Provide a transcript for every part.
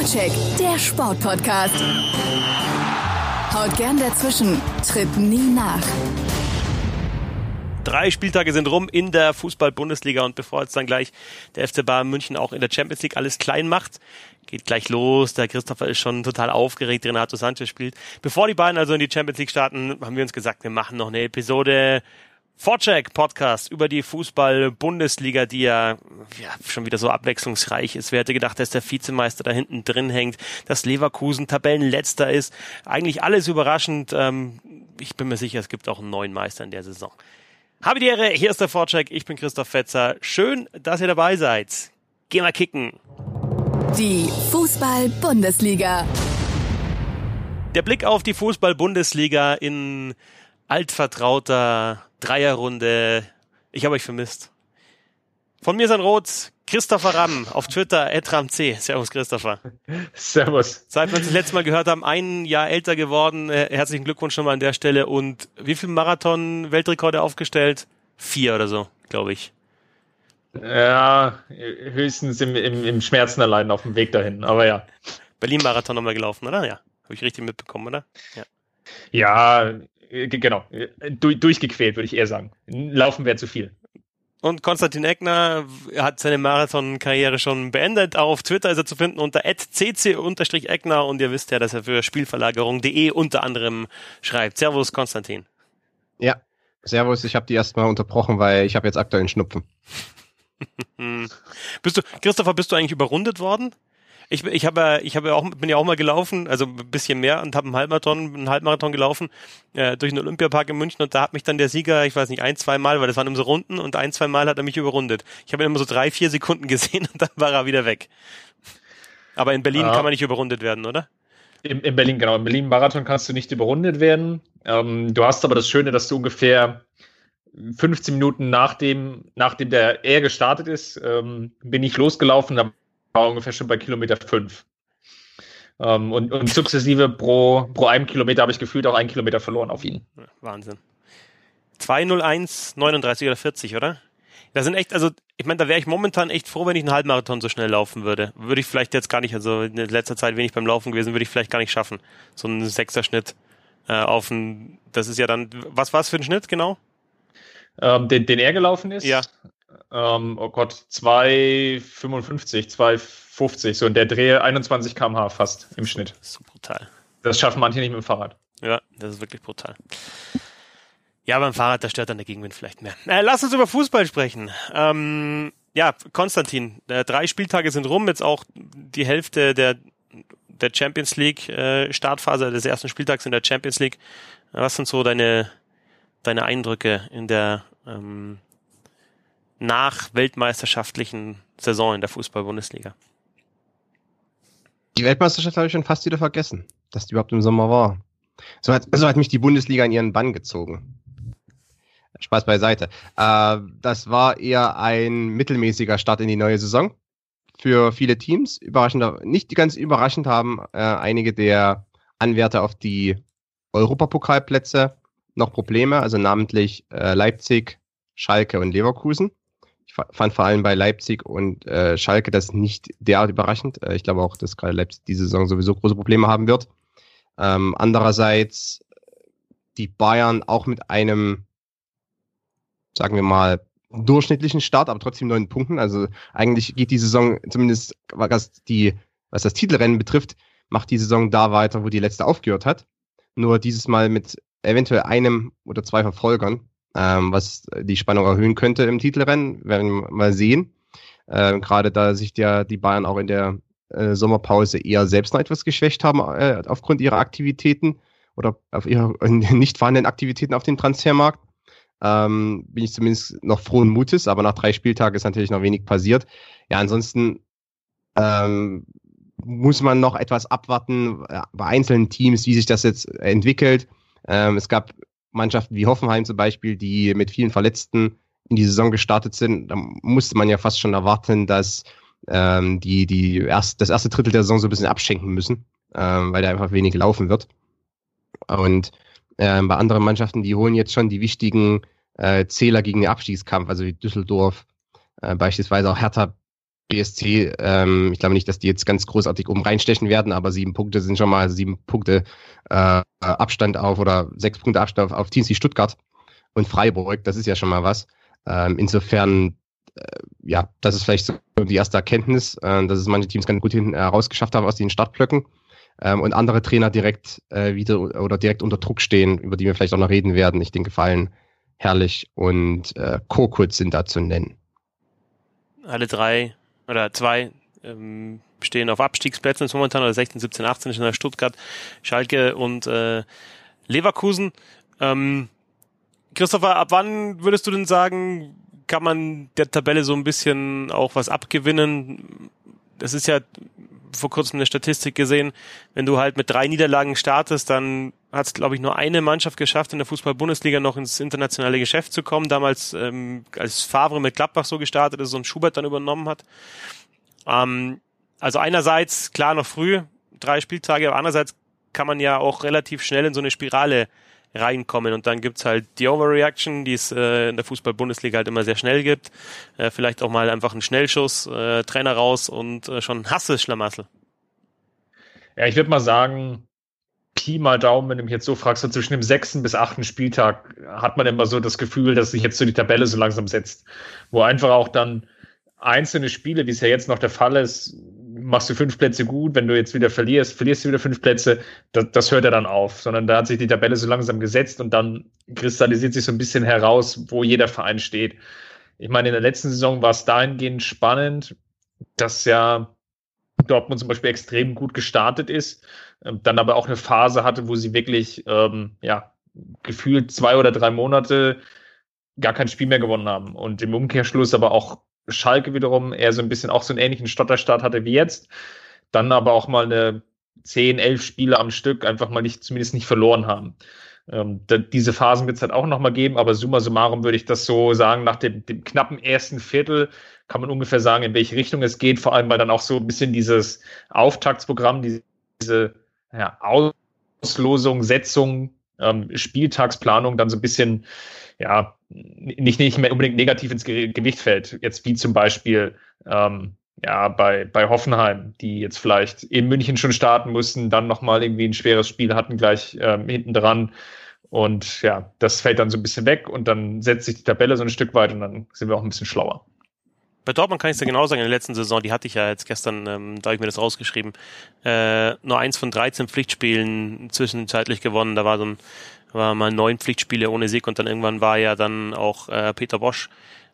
Vorcheck, der Sportpodcast. Haut gern dazwischen, tritt nie nach. Drei Spieltage sind rum in der Fußball-Bundesliga und bevor jetzt dann gleich der FC Bayern München auch in der Champions League alles klein macht, geht gleich los. Der Christopher ist schon total aufgeregt, Renato Sanchez spielt. Bevor die beiden also in die Champions League starten, haben wir uns gesagt, wir machen noch eine Episode Vorcheck Podcast über die Fußball-Bundesliga, die ja, ja schon wieder so abwechslungsreich ist. Wer hätte gedacht, dass der Vizemeister da hinten drin hängt, dass Leverkusen Tabellenletzter ist. Eigentlich alles überraschend. Ähm, ich bin mir sicher, es gibt auch einen neuen Meister in der Saison. Habe die Ehre, hier ist der Vorcheck. Ich bin Christoph Fetzer. Schön, dass ihr dabei seid. Geh mal kicken. Die Fußball-Bundesliga. Der Blick auf die Fußball-Bundesliga in altvertrauter Dreierrunde. Ich habe euch vermisst. Von mir sind Rot, Christopher Ramm auf Twitter, etramc. Servus, Christopher. Servus. Seit wir uns das letzte Mal gehört haben, ein Jahr älter geworden. Äh, herzlichen Glückwunsch schon mal an der Stelle. Und wie viel Marathon-Weltrekorde aufgestellt? Vier oder so, glaube ich. Ja, höchstens im, im, im Schmerzen allein auf dem Weg dahin, aber ja. Berlin-Marathon nochmal gelaufen, oder? Ja. Habe ich richtig mitbekommen, oder? Ja. Ja, genau. Du, durchgequält, würde ich eher sagen. Laufen wäre zu viel. Und Konstantin Eckner hat seine Marathon-Karriere schon beendet. Auf Twitter ist er zu finden unter cc-eckner und ihr wisst ja, dass er für Spielverlagerung.de unter anderem schreibt. Servus, Konstantin. Ja, servus. Ich habe die erstmal unterbrochen, weil ich habe jetzt aktuell einen Schnupfen. bist du, Christopher, bist du eigentlich überrundet worden? Ich, ich habe ich habe auch bin ja auch mal gelaufen, also ein bisschen mehr und habe einen Halbmarathon, einen Halbmarathon gelaufen äh, durch den Olympiapark in München und da hat mich dann der Sieger, ich weiß nicht, ein, zwei Mal, weil das waren immer so Runden und ein, zwei Mal hat er mich überrundet. Ich habe ihn immer so drei, vier Sekunden gesehen und dann war er wieder weg. Aber in Berlin ja. kann man nicht überrundet werden, oder? In, in Berlin, genau. In Berlin Marathon kannst du nicht überrundet werden. Ähm, du hast aber das Schöne, dass du ungefähr 15 Minuten nachdem, nachdem der er gestartet ist, ähm, bin ich losgelaufen, da war ungefähr schon bei Kilometer 5. Ähm, und, und sukzessive pro, pro einem Kilometer habe ich gefühlt auch einen Kilometer verloren auf ihn. Wahnsinn. 201, 39 oder 40, oder? Das sind echt, also ich meine, da wäre ich momentan echt froh, wenn ich einen Halbmarathon so schnell laufen würde. Würde ich vielleicht jetzt gar nicht, also in letzter Zeit wenig beim Laufen gewesen, würde ich vielleicht gar nicht schaffen. So ein sechster Schnitt äh, auf ein, das ist ja dann, was war es für ein Schnitt genau? Ähm, den, den er gelaufen ist? Ja ähm, oh Gott, 2,55, 2,50, so in der Dreh 21 km/h fast im Schnitt. Das ist so brutal. Das schaffen manche nicht mit dem Fahrrad. Ja, das ist wirklich brutal. Ja, beim Fahrrad, da stört dann der Gegenwind vielleicht mehr. Äh, lass uns über Fußball sprechen. Ähm, ja, Konstantin, äh, drei Spieltage sind rum, jetzt auch die Hälfte der, der Champions League äh, Startphase des ersten Spieltags in der Champions League. Was sind so deine, deine Eindrücke in der ähm, nach weltmeisterschaftlichen Saison in der Fußball-Bundesliga? Die Weltmeisterschaft habe ich schon fast wieder vergessen, dass die überhaupt im Sommer war. So hat, so hat mich die Bundesliga in ihren Bann gezogen. Spaß beiseite. Äh, das war eher ein mittelmäßiger Start in die neue Saison für viele Teams. Überraschend, nicht ganz überraschend haben äh, einige der Anwärter auf die Europapokalplätze noch Probleme, also namentlich äh, Leipzig, Schalke und Leverkusen. Ich fand vor allem bei Leipzig und äh, Schalke das nicht derart überraschend. Äh, ich glaube auch, dass gerade Leipzig diese Saison sowieso große Probleme haben wird. Ähm, andererseits die Bayern auch mit einem, sagen wir mal, durchschnittlichen Start, aber trotzdem neun Punkten. Also eigentlich geht die Saison, zumindest was die, was das Titelrennen betrifft, macht die Saison da weiter, wo die letzte aufgehört hat. Nur dieses Mal mit eventuell einem oder zwei Verfolgern ähm, was die Spannung erhöhen könnte im Titelrennen. Werden wir mal sehen. Äh, Gerade da sich der, die Bayern auch in der äh, Sommerpause eher selbst noch etwas geschwächt haben äh, aufgrund ihrer Aktivitäten oder auf ihre nicht vorhandenen Aktivitäten auf dem Transfermarkt. Ähm, bin ich zumindest noch frohen Mutes, aber nach drei Spieltagen ist natürlich noch wenig passiert. Ja, ansonsten ähm, muss man noch etwas abwarten äh, bei einzelnen Teams, wie sich das jetzt entwickelt. Ähm, es gab Mannschaften wie Hoffenheim zum Beispiel, die mit vielen Verletzten in die Saison gestartet sind, da musste man ja fast schon erwarten, dass ähm, die, die erst, das erste Drittel der Saison so ein bisschen abschenken müssen, ähm, weil da einfach wenig laufen wird. Und ähm, bei anderen Mannschaften, die holen jetzt schon die wichtigen äh, Zähler gegen den Abstiegskampf, also wie Düsseldorf, äh, beispielsweise auch Hertha BSC, ähm, ich glaube nicht, dass die jetzt ganz großartig oben reinstechen werden, aber sieben Punkte sind schon mal sieben Punkte äh, Abstand auf oder sechs Punkte Abstand auf, auf Teams wie Stuttgart und Freiburg. Das ist ja schon mal was. Ähm, insofern, äh, ja, das ist vielleicht so die erste Erkenntnis, äh, dass es manche Teams ganz gut hinten herausgeschafft haben aus den Startblöcken ähm, und andere Trainer direkt äh, wieder oder direkt unter Druck stehen, über die wir vielleicht auch noch reden werden. Ich denke, Fallen, Herrlich und äh, Korkut sind da zu nennen. Alle drei oder zwei ähm, stehen auf Abstiegsplätzen momentan, oder 16, 17, 18 ist in Stuttgart, Schalke und äh, Leverkusen. Ähm, Christopher, ab wann würdest du denn sagen, kann man der Tabelle so ein bisschen auch was abgewinnen? Das ist ja vor kurzem eine Statistik gesehen, wenn du halt mit drei Niederlagen startest, dann hat es, glaube ich, nur eine Mannschaft geschafft, in der Fußball-Bundesliga noch ins internationale Geschäft zu kommen. Damals, ähm, als Favre mit Gladbach so gestartet ist und Schubert dann übernommen hat. Ähm, also einerseits, klar, noch früh, drei Spieltage, aber andererseits kann man ja auch relativ schnell in so eine Spirale reinkommen. Und dann gibt's halt die Overreaction, die es äh, in der Fußball-Bundesliga halt immer sehr schnell gibt. Äh, vielleicht auch mal einfach einen Schnellschuss, äh, Trainer raus und äh, schon Hasse Schlamassel. Ja, ich würde mal sagen, Pi mal Daumen, wenn du mich jetzt so fragst, so zwischen dem sechsten bis achten Spieltag hat man immer so das Gefühl, dass sich jetzt so die Tabelle so langsam setzt. Wo einfach auch dann einzelne Spiele, wie es ja jetzt noch der Fall ist, machst du fünf Plätze gut, wenn du jetzt wieder verlierst, verlierst du wieder fünf Plätze, das, das hört ja dann auf, sondern da hat sich die Tabelle so langsam gesetzt und dann kristallisiert sich so ein bisschen heraus, wo jeder Verein steht. Ich meine, in der letzten Saison war es dahingehend spannend, dass ja Dortmund zum Beispiel extrem gut gestartet ist, ähm, dann aber auch eine Phase hatte, wo sie wirklich, ähm, ja, gefühlt zwei oder drei Monate gar kein Spiel mehr gewonnen haben und im Umkehrschluss aber auch Schalke wiederum eher so ein bisschen auch so einen ähnlichen Stotterstart hatte wie jetzt. Dann aber auch mal eine 10, 11 Spiele am Stück einfach mal nicht, zumindest nicht verloren haben. Ähm, diese Phasen wird es halt auch nochmal geben, aber summa summarum würde ich das so sagen, nach dem, dem knappen ersten Viertel kann man ungefähr sagen, in welche Richtung es geht, vor allem weil dann auch so ein bisschen dieses Auftaktsprogramm, diese ja, Auslosung, Setzung, ähm, Spieltagsplanung dann so ein bisschen ja, nicht, nicht mehr unbedingt negativ ins Gewicht fällt. Jetzt wie zum Beispiel ähm, ja, bei, bei Hoffenheim, die jetzt vielleicht in München schon starten mussten, dann nochmal irgendwie ein schweres Spiel hatten gleich ähm, hinten dran. Und ja, das fällt dann so ein bisschen weg und dann setzt sich die Tabelle so ein Stück weit und dann sind wir auch ein bisschen schlauer. Bei Dortmund kann ich es ja genau sagen, in der letzten Saison, die hatte ich ja jetzt gestern, ähm, da habe ich mir das rausgeschrieben, äh, nur eins von 13 Pflichtspielen zwischenzeitlich gewonnen. Da war so ein war mal neun Pflichtspiele ohne Sieg und dann irgendwann war ja dann auch äh, Peter Bosch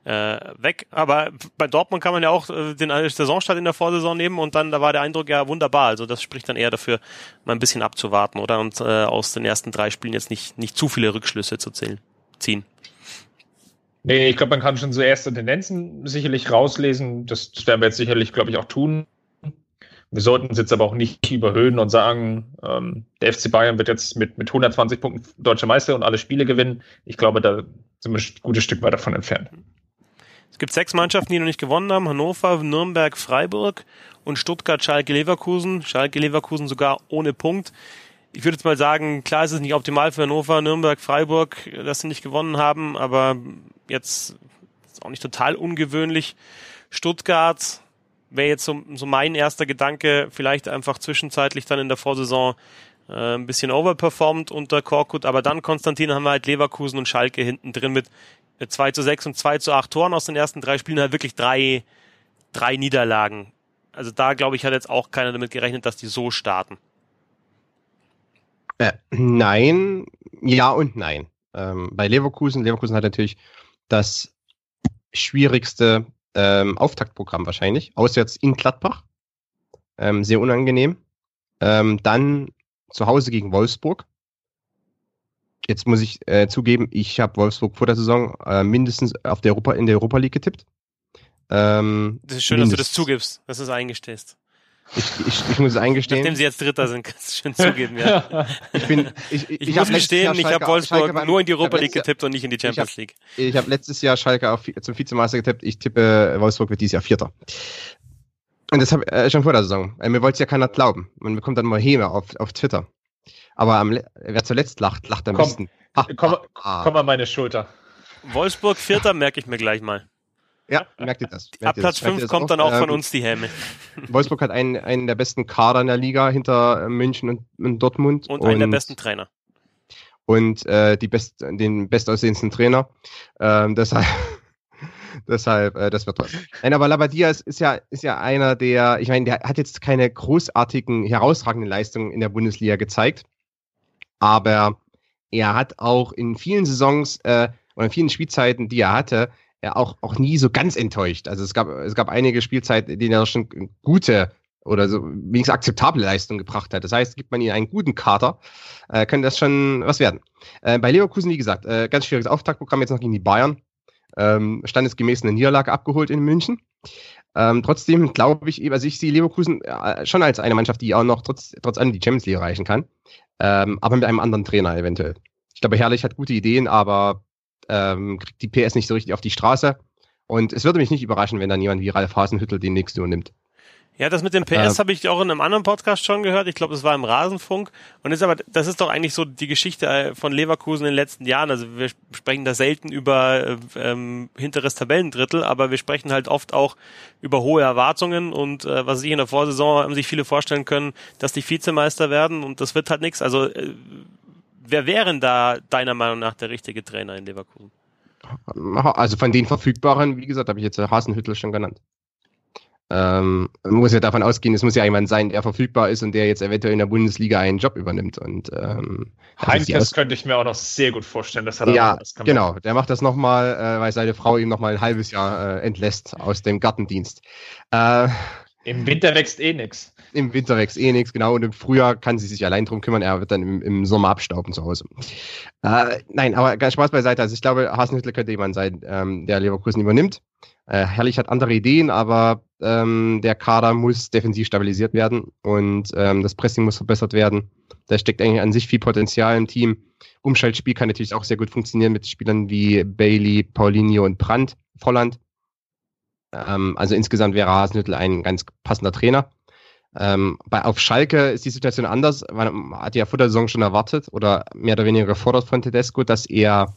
äh, weg. Aber bei Dortmund kann man ja auch äh, den Saisonstart in der Vorsaison nehmen und dann, da war der Eindruck ja wunderbar. Also das spricht dann eher dafür, mal ein bisschen abzuwarten, oder? Und äh, aus den ersten drei Spielen jetzt nicht, nicht zu viele Rückschlüsse zu zählen, ziehen. Nee, ich glaube, man kann schon so erste Tendenzen sicherlich rauslesen. Das werden wir jetzt sicherlich, glaube ich, auch tun. Wir sollten es jetzt aber auch nicht überhöhen und sagen, ähm, der FC Bayern wird jetzt mit, mit 120 Punkten deutscher Meister und alle Spiele gewinnen. Ich glaube, da sind wir ein gutes Stück weit davon entfernt. Es gibt sechs Mannschaften, die noch nicht gewonnen haben. Hannover, Nürnberg, Freiburg und Stuttgart, Schalke, Leverkusen. Schalke, Leverkusen sogar ohne Punkt. Ich würde jetzt mal sagen, klar ist es nicht optimal für Hannover, Nürnberg, Freiburg, dass sie nicht gewonnen haben, aber jetzt ist auch nicht total ungewöhnlich. Stuttgart, wäre jetzt so, so mein erster Gedanke, vielleicht einfach zwischenzeitlich dann in der Vorsaison äh, ein bisschen overperformed unter Korkut, aber dann Konstantin haben wir halt Leverkusen und Schalke hinten drin mit 2 zu 6 und 2 zu 8 Toren aus den ersten drei Spielen, halt wirklich drei, drei Niederlagen. Also da glaube ich hat jetzt auch keiner damit gerechnet, dass die so starten. Äh, nein, ja und nein. Ähm, bei Leverkusen, Leverkusen hat natürlich das schwierigste ähm, Auftaktprogramm wahrscheinlich. Auswärts in Gladbach. Ähm, sehr unangenehm. Ähm, dann zu Hause gegen Wolfsburg. Jetzt muss ich äh, zugeben, ich habe Wolfsburg vor der Saison äh, mindestens auf der Europa, in der Europa League getippt. Ähm, das ist schön, mindestens. dass du das zugibst, dass du es eingestehst. Ich, ich, ich muss es eingestehen. Nachdem sie jetzt Dritter sind, kannst du schön zugeben, ja. ich bin, ich, ich, ich muss gestehen, ich habe Wolfsburg Schalke nur in die Europa League getippt und nicht in die Champions ich League. Ich habe letztes Jahr Schalke auf, zum Vizemeister getippt. Ich tippe, Wolfsburg wird dieses Jahr Vierter. Und das habe ich äh, schon vor der Saison. Äh, mir wollte es ja keiner glauben. Man bekommt dann mal Häme auf, auf Twitter. Aber am, wer zuletzt lacht, lacht am komm, besten. Ah, komm, ah. komm an meine Schulter. Wolfsburg Vierter merke ich mir gleich mal. Ja, merkt ihr das. Ab Platz 5 kommt dann auch von ähm, uns die Helme. Wolfsburg hat einen, einen der besten Kader in der Liga hinter München und, und Dortmund. Und, und einen der besten Trainer. Und äh, die best, den bestaussehendsten Trainer. Ähm, deshalb Deshalb, äh, das wird was. Nein, aber Labadia ist, ist, ja, ist ja einer, der, ich meine, der hat jetzt keine großartigen, herausragenden Leistungen in der Bundesliga gezeigt. Aber er hat auch in vielen Saisons äh, oder in vielen Spielzeiten, die er hatte, er auch, auch nie so ganz enttäuscht. Also es gab, es gab einige Spielzeiten, in denen er schon gute oder so wenigstens akzeptable Leistungen gebracht hat. Das heißt, gibt man ihm einen guten Kater, äh, könnte das schon was werden. Äh, bei Leverkusen, wie gesagt, äh, ganz schwieriges Auftaktprogramm jetzt noch gegen die Bayern ähm, standesgemäß eine Niederlage abgeholt in München. Ähm, trotzdem glaube ich, also ich sehe Leverkusen äh, schon als eine Mannschaft, die auch noch trotz, trotz allem die Champions League erreichen kann. Ähm, aber mit einem anderen Trainer eventuell. Ich glaube, Herrlich hat gute Ideen, aber ähm, kriegt die PS nicht so richtig auf die Straße. Und es würde mich nicht überraschen, wenn dann jemand wie Ralf Hasenhüttel den nächsten übernimmt. Ja, das mit dem PS äh, habe ich auch in einem anderen Podcast schon gehört. Ich glaube, das war im Rasenfunk. Und ist aber, das ist doch eigentlich so die Geschichte äh, von Leverkusen in den letzten Jahren. Also wir sprechen da selten über äh, ähm, hinteres Tabellendrittel, aber wir sprechen halt oft auch über hohe Erwartungen und äh, was ich in der Vorsaison haben sich viele vorstellen können, dass die Vizemeister werden und das wird halt nichts. Also äh, wer wären da deiner Meinung nach der richtige Trainer in Leverkusen? Also von den Verfügbaren, wie gesagt, habe ich jetzt Hasenhüttel schon genannt. Ähm, man muss ja davon ausgehen, es muss ja jemand sein, der verfügbar ist und der jetzt eventuell in der Bundesliga einen Job übernimmt. Und ähm, Heinkes könnte ich mir auch noch sehr gut vorstellen, dass er ja, das kann. Genau, der macht das nochmal, äh, weil seine Frau ihm nochmal ein halbes Jahr äh, entlässt aus dem Gartendienst. Äh, Im Winter wächst eh nix. Im Winter wächst eh nichts, genau. Und im Frühjahr kann sie sich allein drum kümmern. Er wird dann im, im Sommer abstauben zu Hause. Äh, nein, aber ganz Spaß beiseite. Also ich glaube, Hasenhüttl könnte jemand sein, ähm, der Leverkusen übernimmt. Äh, Herrlich hat andere Ideen, aber ähm, der Kader muss defensiv stabilisiert werden und ähm, das Pressing muss verbessert werden. Da steckt eigentlich an sich viel Potenzial im Team. Umschaltspiel kann natürlich auch sehr gut funktionieren mit Spielern wie Bailey, Paulinho und Brandt, Volland. Ähm, also insgesamt wäre Hasenhüttel ein ganz passender Trainer. Ähm, bei, auf Schalke ist die Situation anders. Man hat ja vor der Saison schon erwartet oder mehr oder weniger gefordert von Tedesco, dass er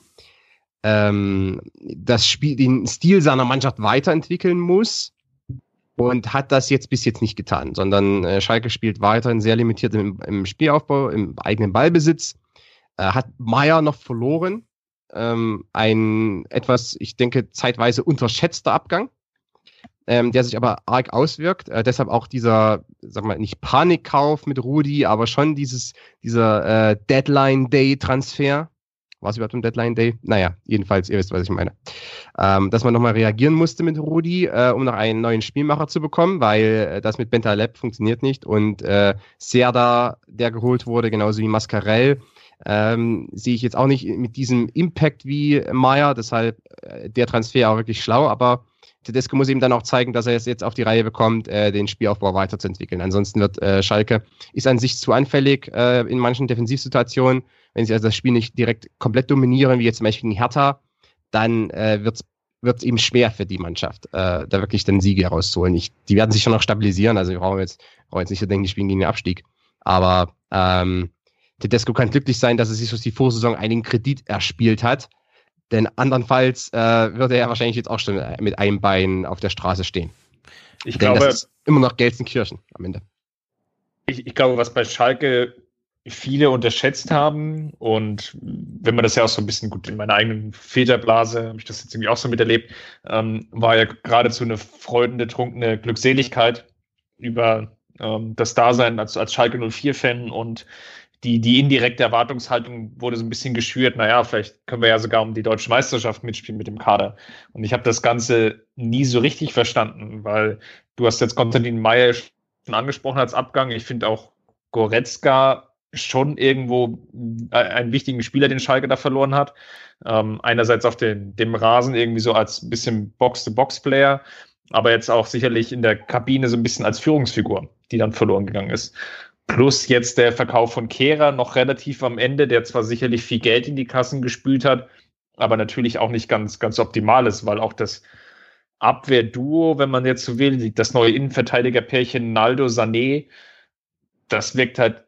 ähm, das Spiel, den Stil seiner Mannschaft weiterentwickeln muss und hat das jetzt bis jetzt nicht getan, sondern äh, Schalke spielt weiterhin sehr limitiert im, im Spielaufbau, im eigenen Ballbesitz, äh, hat Meier noch verloren, ähm, ein etwas, ich denke, zeitweise unterschätzter Abgang, ähm, der sich aber arg auswirkt. Äh, deshalb auch dieser, sag mal, nicht Panikkauf mit Rudi, aber schon dieses, dieser äh, Deadline-Day-Transfer, war es überhaupt ein Deadline Day? Naja, jedenfalls, ihr wisst, was ich meine. Ähm, dass man nochmal reagieren musste mit Rudi, äh, um noch einen neuen Spielmacher zu bekommen, weil äh, das mit Bentaleb funktioniert nicht. Und äh, Serda, der geholt wurde, genauso wie Mascarell, ähm, sehe ich jetzt auch nicht mit diesem Impact wie Meyer. Deshalb äh, der Transfer auch wirklich schlau, aber Tedesco muss ihm dann auch zeigen, dass er es jetzt auf die Reihe bekommt, äh, den Spielaufbau weiterzuentwickeln. Ansonsten wird äh, Schalke ist an sich zu anfällig äh, in manchen Defensivsituationen wenn sie also das Spiel nicht direkt komplett dominieren, wie jetzt zum Beispiel gegen Hertha, dann äh, wird es eben schwer für die Mannschaft, äh, da wirklich den Sieg herauszuholen. Ich, die werden sich schon noch stabilisieren, also wir brauchen jetzt, brauchen jetzt nicht so denken, die spielen gegen den Abstieg. Aber ähm, Tedesco kann glücklich sein, dass er sich durch die Vorsaison einigen Kredit erspielt hat. Denn andernfalls äh, würde er wahrscheinlich jetzt auch schon mit einem Bein auf der Straße stehen. Ich Denn glaube, das ist immer noch Gelsenkirchen am Ende. Ich, ich glaube, was bei Schalke viele unterschätzt haben. Und wenn man das ja auch so ein bisschen gut in meiner eigenen Väterblase, habe ich das jetzt irgendwie auch so miterlebt, ähm, war ja geradezu eine freudende, trunkene Glückseligkeit über ähm, das Dasein als, als Schalke 04-Fan und die, die indirekte Erwartungshaltung wurde so ein bisschen geschürt, naja, vielleicht können wir ja sogar um die deutsche Meisterschaft mitspielen mit dem Kader. Und ich habe das Ganze nie so richtig verstanden, weil du hast jetzt Konstantin Meyer schon angesprochen als Abgang. Ich finde auch Goretzka schon irgendwo äh, einen wichtigen Spieler, den Schalke da verloren hat. Ähm, einerseits auf den, dem Rasen irgendwie so als bisschen Box-to-Box-Player, aber jetzt auch sicherlich in der Kabine so ein bisschen als Führungsfigur, die dann verloren gegangen ist. Plus jetzt der Verkauf von Kehrer noch relativ am Ende, der zwar sicherlich viel Geld in die Kassen gespült hat, aber natürlich auch nicht ganz, ganz optimal ist, weil auch das Abwehrduo, wenn man jetzt so will, das neue Innenverteidigerpärchen Naldo Sané, das wirkt halt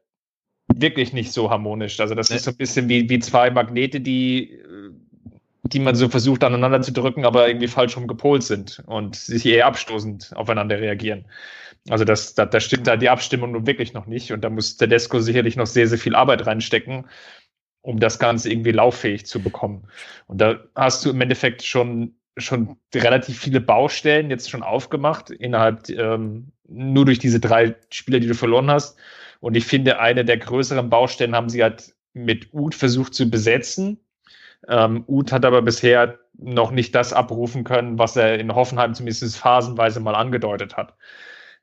wirklich nicht so harmonisch. Also das nee. ist so ein bisschen wie, wie zwei Magnete, die die man so versucht aneinander zu drücken, aber irgendwie falsch rum gepolt sind und sich eher abstoßend aufeinander reagieren. Also das, da, da stimmt da die Abstimmung nun wirklich noch nicht und da muss Tedesco sicherlich noch sehr, sehr viel Arbeit reinstecken, um das Ganze irgendwie lauffähig zu bekommen. Und da hast du im Endeffekt schon schon relativ viele Baustellen jetzt schon aufgemacht innerhalb ähm, nur durch diese drei Spieler, die du verloren hast. Und ich finde, eine der größeren Baustellen haben sie halt mit Uth versucht zu besetzen. Ähm, Uth hat aber bisher noch nicht das abrufen können, was er in Hoffenheim zumindest phasenweise mal angedeutet hat.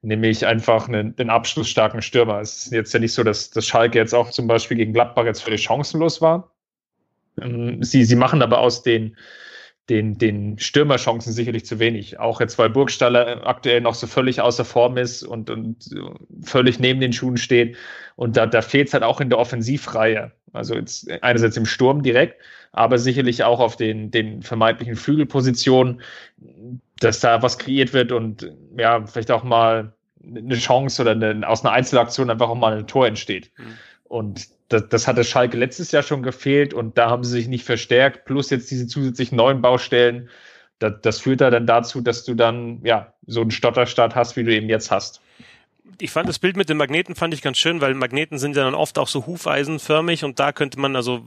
Nämlich einfach einen, einen abschlussstarken Stürmer. Es ist jetzt ja nicht so, dass, dass Schalke jetzt auch zum Beispiel gegen Gladbach jetzt völlig chancenlos war. Ähm, sie, sie machen aber aus den, den, den Stürmerchancen sicherlich zu wenig. Auch jetzt, weil Burgstaller aktuell noch so völlig außer Form ist und, und völlig neben den Schuhen steht. Und da, da fehlt es halt auch in der Offensivreihe. Also jetzt einerseits im Sturm direkt, aber sicherlich auch auf den, den vermeintlichen Flügelpositionen, dass da was kreiert wird und ja, vielleicht auch mal eine Chance oder eine, aus einer Einzelaktion einfach auch mal ein Tor entsteht. Mhm. Und das, das hatte Schalke letztes Jahr schon gefehlt und da haben sie sich nicht verstärkt, plus jetzt diese zusätzlichen neuen Baustellen. Das, das führt da dann dazu, dass du dann ja so einen Stotterstart hast, wie du eben jetzt hast ich fand das Bild mit den Magneten fand ich ganz schön, weil Magneten sind ja dann oft auch so hufeisenförmig und da könnte man also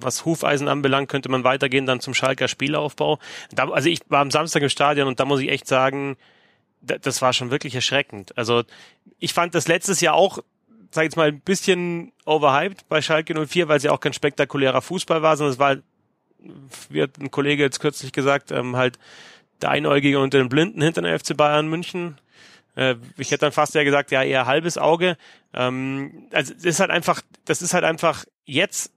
was Hufeisen anbelangt, könnte man weitergehen dann zum Schalker Spielaufbau. Da, also ich war am Samstag im Stadion und da muss ich echt sagen, das war schon wirklich erschreckend. Also ich fand das letztes Jahr auch, sag ich jetzt mal, ein bisschen overhyped bei Schalke 04, weil sie auch kein spektakulärer Fußball war, sondern es war, wie hat ein Kollege jetzt kürzlich gesagt, ähm, halt der Einäugige unter den Blinden hinter der FC Bayern München. Äh, ich hätte dann fast ja gesagt, ja, eher halbes Auge. Ähm, also das ist halt einfach, das ist halt einfach jetzt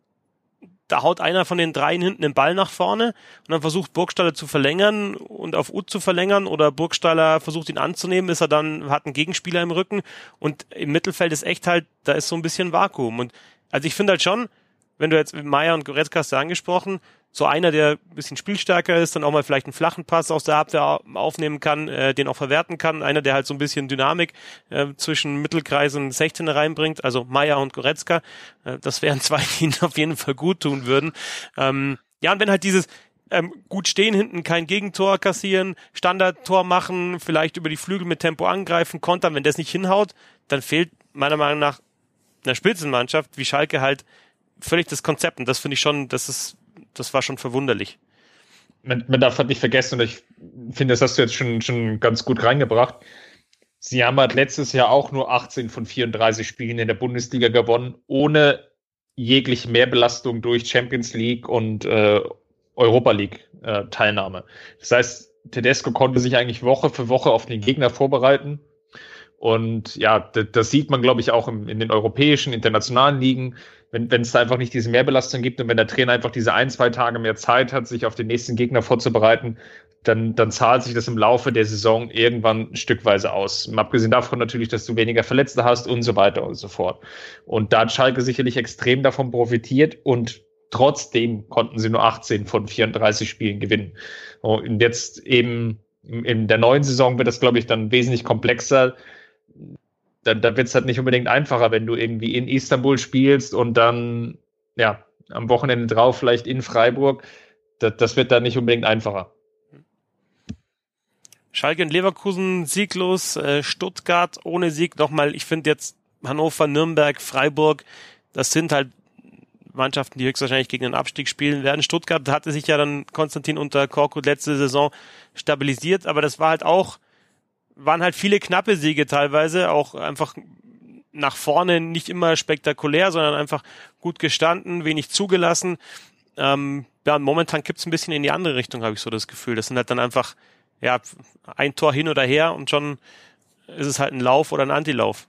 da haut einer von den dreien hinten den Ball nach vorne und dann versucht Burgstaller zu verlängern und auf Ut zu verlängern oder Burgstaller versucht ihn anzunehmen, ist er dann, hat einen Gegenspieler im Rücken und im Mittelfeld ist echt halt, da ist so ein bisschen Vakuum und also ich finde halt schon, wenn du jetzt Meier und Goretzka hast angesprochen, so einer, der ein bisschen spielstärker ist, dann auch mal vielleicht einen flachen Pass aus der Abwehr aufnehmen kann, äh, den auch verwerten kann. Einer, der halt so ein bisschen Dynamik äh, zwischen Mittelkreis und 16 reinbringt, also Meier und Goretzka. Äh, das wären zwei, die ihn auf jeden Fall gut tun würden. Ähm, ja, und wenn halt dieses ähm, gut stehen hinten, kein Gegentor kassieren, Standardtor machen, vielleicht über die Flügel mit Tempo angreifen, kontern, wenn das nicht hinhaut, dann fehlt meiner Meinung nach einer Spitzenmannschaft wie Schalke halt völlig das Konzept. Und das finde ich schon, das ist das war schon verwunderlich. Man, man darf halt nicht vergessen, und ich finde, das hast du jetzt schon, schon ganz gut reingebracht. Sie haben halt letztes Jahr auch nur 18 von 34 Spielen in der Bundesliga gewonnen, ohne jegliche Mehrbelastung durch Champions League und äh, Europa League äh, Teilnahme. Das heißt, Tedesco konnte sich eigentlich Woche für Woche auf den Gegner vorbereiten. Und ja, das, sieht man, glaube ich, auch in den europäischen, internationalen Ligen wenn wenn es da einfach nicht diese Mehrbelastung gibt und wenn der Trainer einfach diese ein, zwei Tage mehr Zeit hat, sich auf den nächsten Gegner vorzubereiten, dann, dann zahlt sich das im Laufe der Saison irgendwann stückweise aus. Abgesehen davon natürlich, dass du weniger Verletzte hast und so weiter und so fort. Und da hat Schalke sicherlich extrem davon profitiert und trotzdem konnten sie nur 18 von 34 Spielen gewinnen. Und jetzt eben in der neuen Saison wird das, glaube ich, dann wesentlich komplexer dann, dann wird es halt nicht unbedingt einfacher, wenn du irgendwie in Istanbul spielst und dann, ja, am Wochenende drauf vielleicht in Freiburg. Das, das wird dann nicht unbedingt einfacher. Schalke und Leverkusen sieglos, äh, Stuttgart ohne Sieg. Nochmal, ich finde jetzt Hannover, Nürnberg, Freiburg, das sind halt Mannschaften, die höchstwahrscheinlich gegen den Abstieg spielen werden. Stuttgart hatte sich ja dann Konstantin unter Korkut letzte Saison stabilisiert, aber das war halt auch waren halt viele knappe Siege teilweise, auch einfach nach vorne nicht immer spektakulär, sondern einfach gut gestanden, wenig zugelassen. Ähm, ja, momentan kippt's ein bisschen in die andere Richtung, habe ich so das Gefühl. Das sind halt dann einfach ja ein Tor hin oder her und schon ist es halt ein Lauf oder ein Antilauf.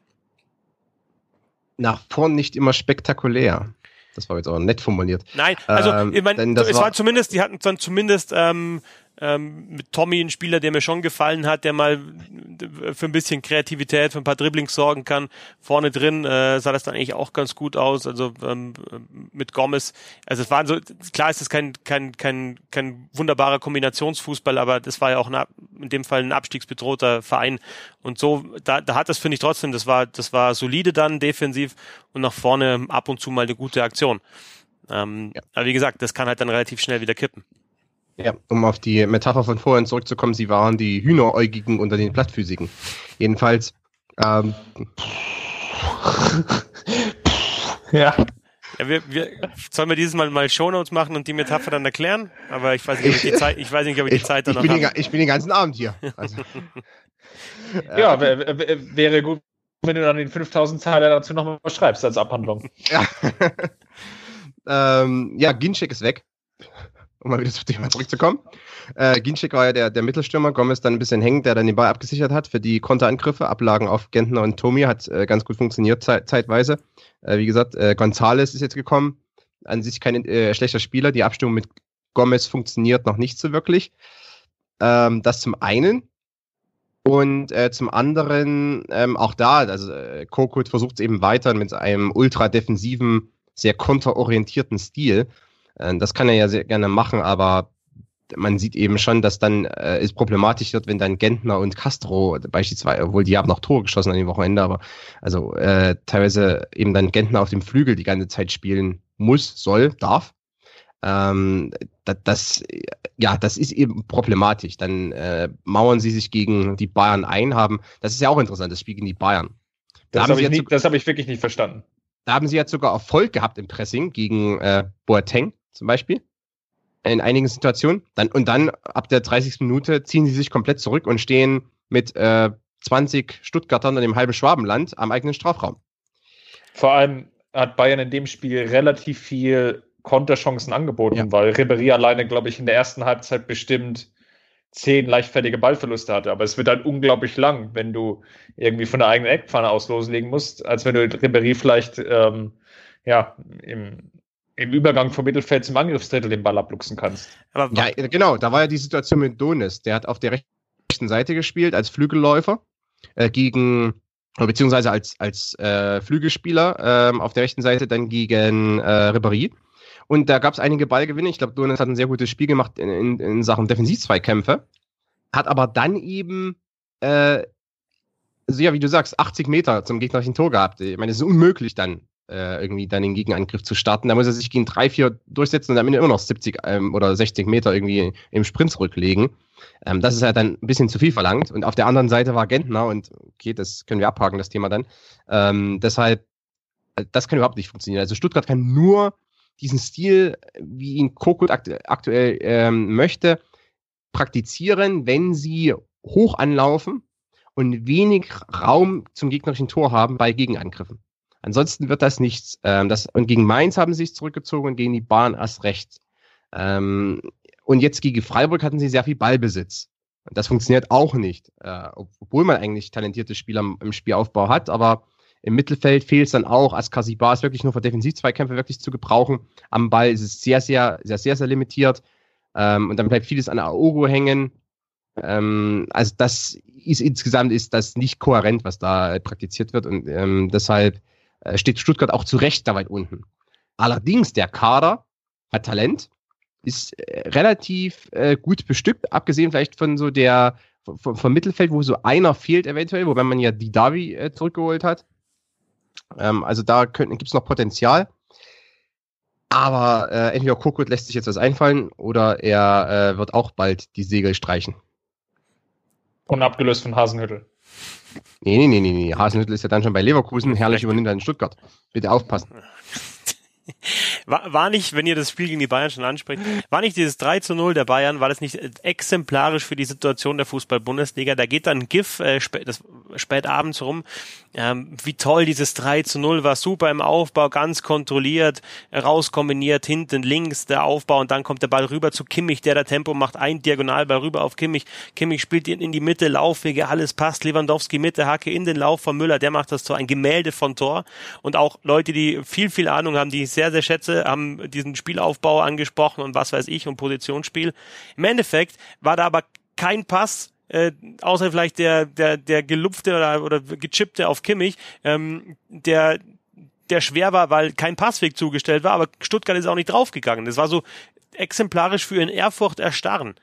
Nach vorn nicht immer spektakulär. Das war jetzt auch nett formuliert. Nein, also ähm, ich mein, es war, war zumindest, die hatten dann zumindest ähm, ähm, mit Tommy ein Spieler, der mir schon gefallen hat, der mal für ein bisschen Kreativität, für ein paar Dribblings sorgen kann. Vorne drin äh, sah das dann eigentlich auch ganz gut aus. Also ähm, mit Gomez. Also es waren so, klar ist es kein, kein, kein, kein wunderbarer Kombinationsfußball, aber das war ja auch eine, in dem Fall ein abstiegsbedrohter Verein. Und so, da, da hat das, finde ich trotzdem, das war, das war solide dann defensiv und nach vorne ab und zu mal eine gute Aktion. Ähm, ja. Aber wie gesagt, das kann halt dann relativ schnell wieder kippen. Ja, um auf die Metapher von vorhin zurückzukommen, sie waren die Hühneräugigen unter den Plattfüßigen. Jedenfalls, ähm, ja. Ja, wir, wir, sollen wir dieses Mal mal Shownotes machen und die Metapher dann erklären? Aber ich weiß nicht, ob ich die Zeit, ich weiß nicht, ob ich die Zeit dann ich noch habe. ich bin den ganzen Abend hier. Also. ja, wäre gut, wenn du dann den 5000 Teile dazu nochmal schreibst als Abhandlung. Ja, ähm, ja Ginchek ist weg. Um mal wieder zum Thema zurückzukommen. Äh, Ginchek war ja der, der Mittelstürmer, Gomez dann ein bisschen hängend, der dann den Ball abgesichert hat für die Konterangriffe. Ablagen auf Gentner und Tomi hat äh, ganz gut funktioniert zeit, zeitweise. Äh, wie gesagt, äh, Gonzales ist jetzt gekommen. An sich kein äh, schlechter Spieler. Die Abstimmung mit Gomez funktioniert noch nicht so wirklich. Ähm, das zum einen. Und äh, zum anderen ähm, auch da, also äh, Kokut versucht es eben weiter mit einem ultra defensiven, sehr konterorientierten Stil. Äh, das kann er ja sehr gerne machen, aber man sieht eben schon, dass dann äh, es problematisch wird, wenn dann Gentner und Castro beispielsweise, obwohl die haben noch Tore geschossen an dem Wochenende, aber also äh, teilweise eben dann Gentner auf dem Flügel die ganze Zeit spielen muss, soll, darf. Ähm, das, das, ja, das ist eben problematisch. Dann äh, mauern sie sich gegen die Bayern ein, haben, das ist ja auch interessant, das Spiel gegen die Bayern. Da das habe ich, nicht, hab ich wirklich nicht verstanden. Da haben sie jetzt sogar Erfolg gehabt im Pressing gegen äh, Boateng zum Beispiel in einigen Situationen. Dann, und dann ab der 30. Minute ziehen sie sich komplett zurück und stehen mit äh, 20 Stuttgartern in dem halben Schwabenland am eigenen Strafraum. Vor allem hat Bayern in dem Spiel relativ viel Konterchancen angeboten, ja. weil Ribéry alleine, glaube ich, in der ersten Halbzeit bestimmt zehn leichtfertige Ballverluste hatte. Aber es wird dann unglaublich lang, wenn du irgendwie von der eigenen Eckpfanne aus loslegen musst, als wenn du Ribéry vielleicht ähm, ja, im im Übergang vom Mittelfeld zum Angriffsdrittel den Ball abluchsen kannst. Aber ja, genau, da war ja die Situation mit Donis. Der hat auf der rechten Seite gespielt als Flügelläufer äh, gegen, beziehungsweise als, als äh, Flügelspieler äh, auf der rechten Seite dann gegen äh, Ribéry. Und da gab es einige Ballgewinne. Ich glaube, Donis hat ein sehr gutes Spiel gemacht in, in, in Sachen Defensivzweikämpfe. Hat aber dann eben, äh, also ja, wie du sagst, 80 Meter zum gegnerischen Tor gehabt. Ich meine, es ist unmöglich dann, äh, irgendwie dann den Gegenangriff zu starten. Da muss er sich gegen drei, vier durchsetzen und am Ende immer noch 70 ähm, oder 60 Meter irgendwie im Sprint zurücklegen. Ähm, das ist halt dann ein bisschen zu viel verlangt. Und auf der anderen Seite war Gentner und okay, das können wir abhaken, das Thema dann. Ähm, deshalb, äh, das kann überhaupt nicht funktionieren. Also Stuttgart kann nur diesen Stil, wie ihn Kokut akt aktuell ähm, möchte, praktizieren, wenn sie hoch anlaufen und wenig Raum zum gegnerischen Tor haben bei Gegenangriffen. Ansonsten wird das nichts. Ähm, das, und gegen Mainz haben sie sich zurückgezogen und gegen die Bahn erst recht. Ähm, und jetzt gegen Freiburg hatten sie sehr viel Ballbesitz. Und das funktioniert auch nicht, äh, obwohl man eigentlich talentierte Spieler im, im Spielaufbau hat, aber im Mittelfeld fehlt es dann auch. Askasibar ist wirklich nur für Defensivzweikämpfe wirklich zu gebrauchen. Am Ball ist es sehr, sehr, sehr, sehr, sehr limitiert. Ähm, und dann bleibt vieles an Aogo hängen. Ähm, also das ist insgesamt ist das nicht kohärent, was da praktiziert wird. Und ähm, deshalb steht Stuttgart auch zu Recht da weit unten. Allerdings, der Kader hat Talent, ist äh, relativ äh, gut bestückt, abgesehen vielleicht von so der vom, vom, Mittelfeld, wo so einer fehlt eventuell, wobei man ja die Davi äh, zurückgeholt hat. Ähm, also da gibt es noch Potenzial. Aber äh, entweder Kokut lässt sich jetzt was einfallen oder er äh, wird auch bald die Segel streichen. Und abgelöst von Hasenhüttel. Nee, nee, nee, nee, nee. Hasenhüttl ist ja dann schon bei Leverkusen, herrlich übernimmt er in Stuttgart. Bitte aufpassen. War, war nicht, wenn ihr das Spiel gegen die Bayern schon anspricht, war nicht dieses 3 zu 0 der Bayern, war das nicht exemplarisch für die Situation der Fußball-Bundesliga? Da geht dann GIF äh, spät, das, spät abends rum. Ähm, wie toll dieses 3 zu 0 war, super im Aufbau, ganz kontrolliert, rauskombiniert, hinten links der Aufbau und dann kommt der Ball rüber zu Kimmich, der da Tempo macht, ein Diagonalball rüber auf Kimmich. Kimmich spielt in, in die Mitte, Laufwege, alles passt. Lewandowski Mitte, Hacke in den Lauf von Müller, der macht das Tor, ein Gemälde von Tor. Und auch Leute, die viel, viel Ahnung haben, die ich sehr, sehr schätze, haben diesen Spielaufbau angesprochen und was weiß ich und Positionsspiel. Im Endeffekt war da aber kein Pass, äh, außer vielleicht der, der, der gelupfte oder, oder gechippte auf Kimmich, ähm, der, der schwer war, weil kein Passweg zugestellt war, aber Stuttgart ist auch nicht draufgegangen. Das war so exemplarisch für in Erfurt erstarren.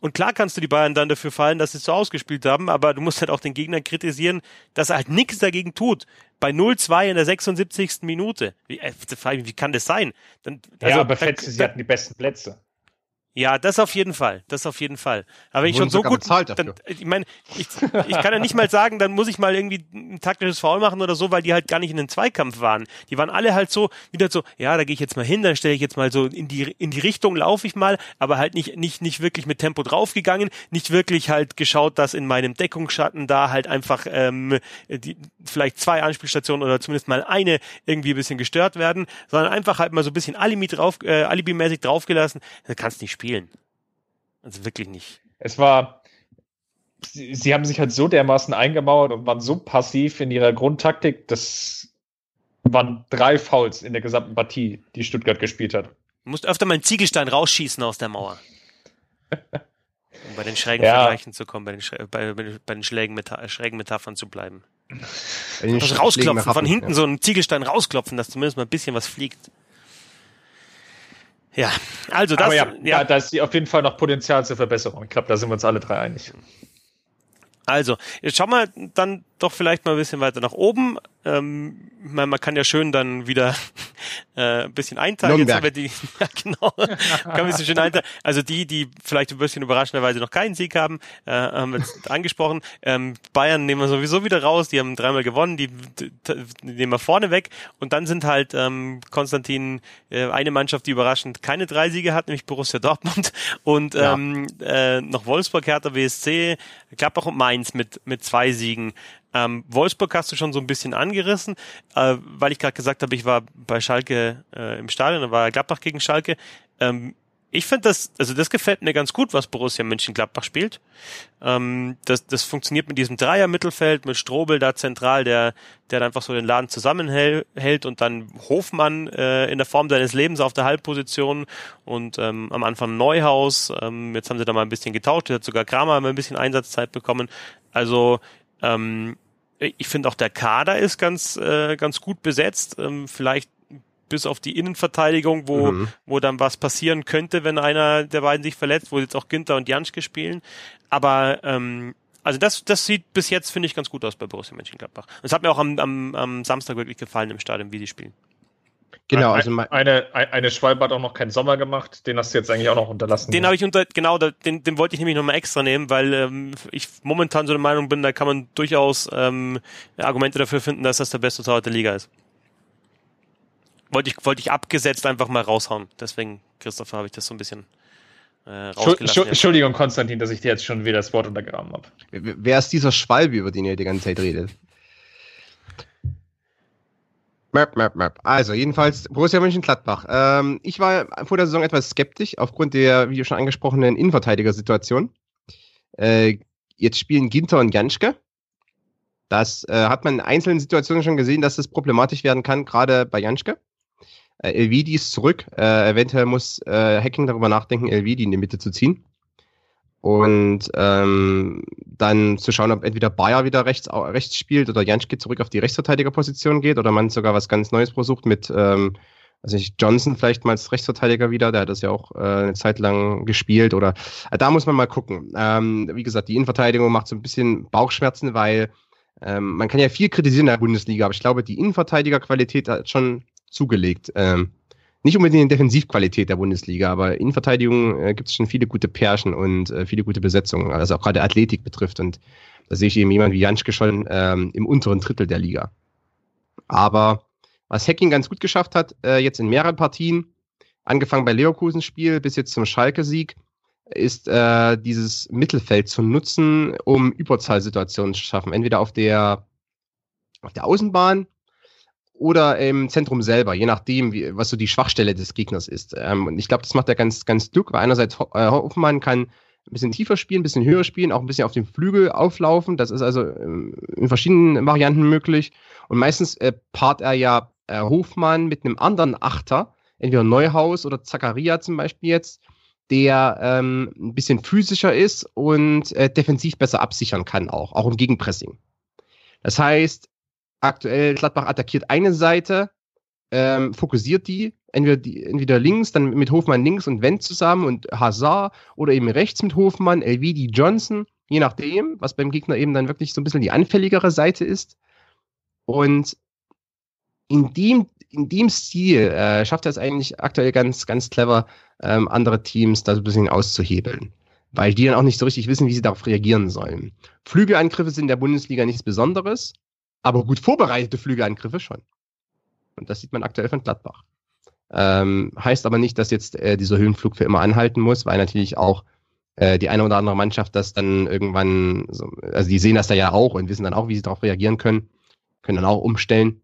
Und klar kannst du die Bayern dann dafür fallen, dass sie es so ausgespielt haben, aber du musst halt auch den Gegner kritisieren, dass er halt nichts dagegen tut. Bei 0-2 in der 76. Minute. Wie, äh, wie kann das sein? Dann, also, ja, aber Fetze, sie hatten die besten Plätze. Ja, das auf jeden Fall. Das auf jeden Fall. Aber wenn ich schon so gut, dann, ich meine, ich, ich kann ja nicht mal sagen, dann muss ich mal irgendwie ein taktisches Foul machen oder so, weil die halt gar nicht in den Zweikampf waren. Die waren alle halt so, wieder so, ja, da gehe ich jetzt mal hin, dann stelle ich jetzt mal so in die, in die Richtung laufe ich mal, aber halt nicht, nicht, nicht wirklich mit Tempo draufgegangen, nicht wirklich halt geschaut, dass in meinem Deckungsschatten da halt einfach ähm, die, vielleicht zwei Anspielstationen oder zumindest mal eine irgendwie ein bisschen gestört werden, sondern einfach halt mal so ein bisschen Alibi drauf, äh, Alibi-mäßig draufgelassen. Da kannst nicht spielen. Also wirklich nicht. Es war, sie, sie haben sich halt so dermaßen eingemauert und waren so passiv in ihrer Grundtaktik, das waren drei Fouls in der gesamten Partie, die Stuttgart gespielt hat. Du musst öfter mal einen Ziegelstein rausschießen aus der Mauer. Um bei den schrägen Ja. Vergleichen zu kommen, bei den, Schrä- bei, bei, bei den schrägen, Meta schrägen Metaphern zu bleiben. Das rausklopfen, von hinten ja. so einen Ziegelstein rausklopfen, dass zumindest mal ein bisschen was fliegt. Ja, also das, Aber ja, ja, ja, da ist auf jeden Fall noch Potenzial zur Verbesserung. Ich glaube, da sind wir uns alle drei einig. Also, jetzt schauen wir dann doch vielleicht mal ein bisschen weiter nach oben. Ähm, man kann ja schön dann wieder äh, ein bisschen einteilen. Jetzt Nürnberg. die, ja, genau, kann ein bisschen schön einteilen. Also die, die vielleicht ein bisschen überraschenderweise noch keinen Sieg haben, äh, haben wir jetzt angesprochen. Ähm, Bayern nehmen wir sowieso wieder raus. Die haben dreimal gewonnen. Die, die, die nehmen wir vorne weg. Und dann sind halt ähm, Konstantin äh, eine Mannschaft, die überraschend keine drei Siege hat, nämlich Borussia Dortmund und Ja. ähm, äh, noch Wolfsburg, Hertha BSC, Gladbach und Mainz mit, mit zwei Siegen. Ähm, Wolfsburg hast du schon so ein bisschen angerissen, äh, weil ich gerade gesagt habe, ich war bei Schalke äh, im Stadion, da war Gladbach gegen Schalke. Ähm, ich finde das, also das gefällt mir ganz gut, was Borussia Mönchengladbach spielt. Ähm, das, das funktioniert mit diesem Dreier-Mittelfeld, mit Strobel da zentral, der, der dann einfach so den Laden zusammenhält und dann Hofmann äh, in der Form seines Lebens auf der Halbposition und ähm, am Anfang Neuhaus. Ähm, jetzt haben sie da mal ein bisschen getauscht, jetzt hat sogar Kramer mal ein bisschen Einsatzzeit bekommen. Also ähm, ich finde auch der Kader ist ganz, äh, ganz gut besetzt. Ähm, vielleicht bis auf die Innenverteidigung, wo, Mhm. wo dann was passieren könnte, wenn einer der beiden sich verletzt, wo jetzt auch Günther und Janschke spielen. Aber ähm, also das, das sieht bis jetzt, finde ich, ganz gut aus bei Borussia Mönchengladbach. Und Es hat mir auch am, am, am Samstag wirklich gefallen im Stadion, wie die spielen. Genau, also mein, eine, ein- eine Schwalbe hat auch noch keinen Sommer gemacht. Den hast du jetzt eigentlich auch noch unterlassen. Den habe ich unter, genau, da- den, den wollte ich nämlich nochmal extra nehmen, weil ähm, ich momentan so der Meinung bin, da kann man durchaus ähm, Argumente dafür finden, dass das der beste Torwart der Liga ist. Wollte ich, wollte ich abgesetzt einfach mal raushauen. Deswegen, Christopher, habe ich das so ein bisschen äh, rausgelassen. Entschuldigung, Konstantin, dass ich dir jetzt schon wieder das Wort untergraben habe. wer ist dieser Schwalbe, über den ihr die ganze Zeit redet? Möp, möp, möp. Also, jedenfalls Borussia Mönchengladbach. Ähm, ich war vor der Saison etwas skeptisch aufgrund der, wie schon angesprochenen, Innenverteidiger-Situation. Äh, jetzt spielen Ginter und Janschke. Das äh, hat man in einzelnen Situationen schon gesehen, dass das problematisch werden kann, gerade bei Janschke. Äh, Elvidi ist zurück. Äh, eventuell muss äh, Hacking darüber nachdenken, Elvidi in die Mitte zu ziehen. Und ähm, dann zu schauen, ob entweder Bayer wieder rechts, rechts spielt oder Janschke zurück auf die Rechtsverteidigerposition geht oder man sogar was ganz Neues versucht mit, ähm, also ich Johnson vielleicht mal als Rechtsverteidiger wieder, der hat das ja auch äh, eine Zeit lang gespielt oder äh, da muss man mal gucken. Ähm, wie gesagt, die Innenverteidigung macht so ein bisschen Bauchschmerzen, weil ähm, man kann ja viel kritisieren in der Bundesliga, aber ich glaube, die Innenverteidigerqualität hat schon zugelegt. Ähm, nicht unbedingt in der Defensivqualität der Bundesliga, aber in Verteidigung äh, gibt es schon viele gute Pärchen und äh, viele gute Besetzungen, also auch gerade Athletik betrifft. Und da sehe ich eben jemanden wie Janschke schon ähm, im unteren Drittel der Liga. Aber was Hacking ganz gut geschafft hat, äh, jetzt in mehreren Partien, angefangen bei Leverkusens Spiel bis jetzt zum Schalke-Sieg, ist äh, dieses Mittelfeld zu nutzen, um Überzahlsituationen zu schaffen. Entweder auf der, auf der Außenbahn oder im Zentrum selber, je nachdem, wie, was so die Schwachstelle des Gegners ist. Ähm, und ich glaube, das macht er ganz, ganz klug, weil einerseits Ho äh, Hoffmann kann ein bisschen tiefer spielen, ein bisschen höher spielen, auch ein bisschen auf dem Flügel auflaufen. Das ist also ähm, in verschiedenen Varianten möglich. Und meistens äh, paart er ja äh, Hofmann mit einem anderen Achter, entweder Neuhaus oder Zakaria zum Beispiel jetzt, der ähm, ein bisschen physischer ist und äh, defensiv besser absichern kann auch, auch im Gegenpressing. Das heißt, aktuell Gladbach attackiert eine Seite, ähm, fokussiert die, entweder, die, entweder links, dann mit Hofmann links und Wendt zusammen und Hazard oder eben rechts mit Hofmann, Elvidi Johnson, je nachdem, was beim Gegner eben dann wirklich so ein bisschen die anfälligere Seite ist. Und in dem, in dem Stil äh, schafft er es eigentlich aktuell ganz, ganz clever, ähm, andere Teams da so ein bisschen auszuhebeln. Weil die dann auch nicht so richtig wissen, wie sie darauf reagieren sollen. Flügelangriffe sind in der Bundesliga nichts Besonderes, aber gut vorbereitete Flügelangriffe schon. Und das sieht man aktuell von Gladbach. Ähm, heißt aber nicht, dass jetzt äh, dieser Höhenflug für immer anhalten muss, weil natürlich auch äh, die eine oder andere Mannschaft das dann irgendwann, so, also die sehen das da ja auch und wissen dann auch, wie sie darauf reagieren können, können dann auch umstellen.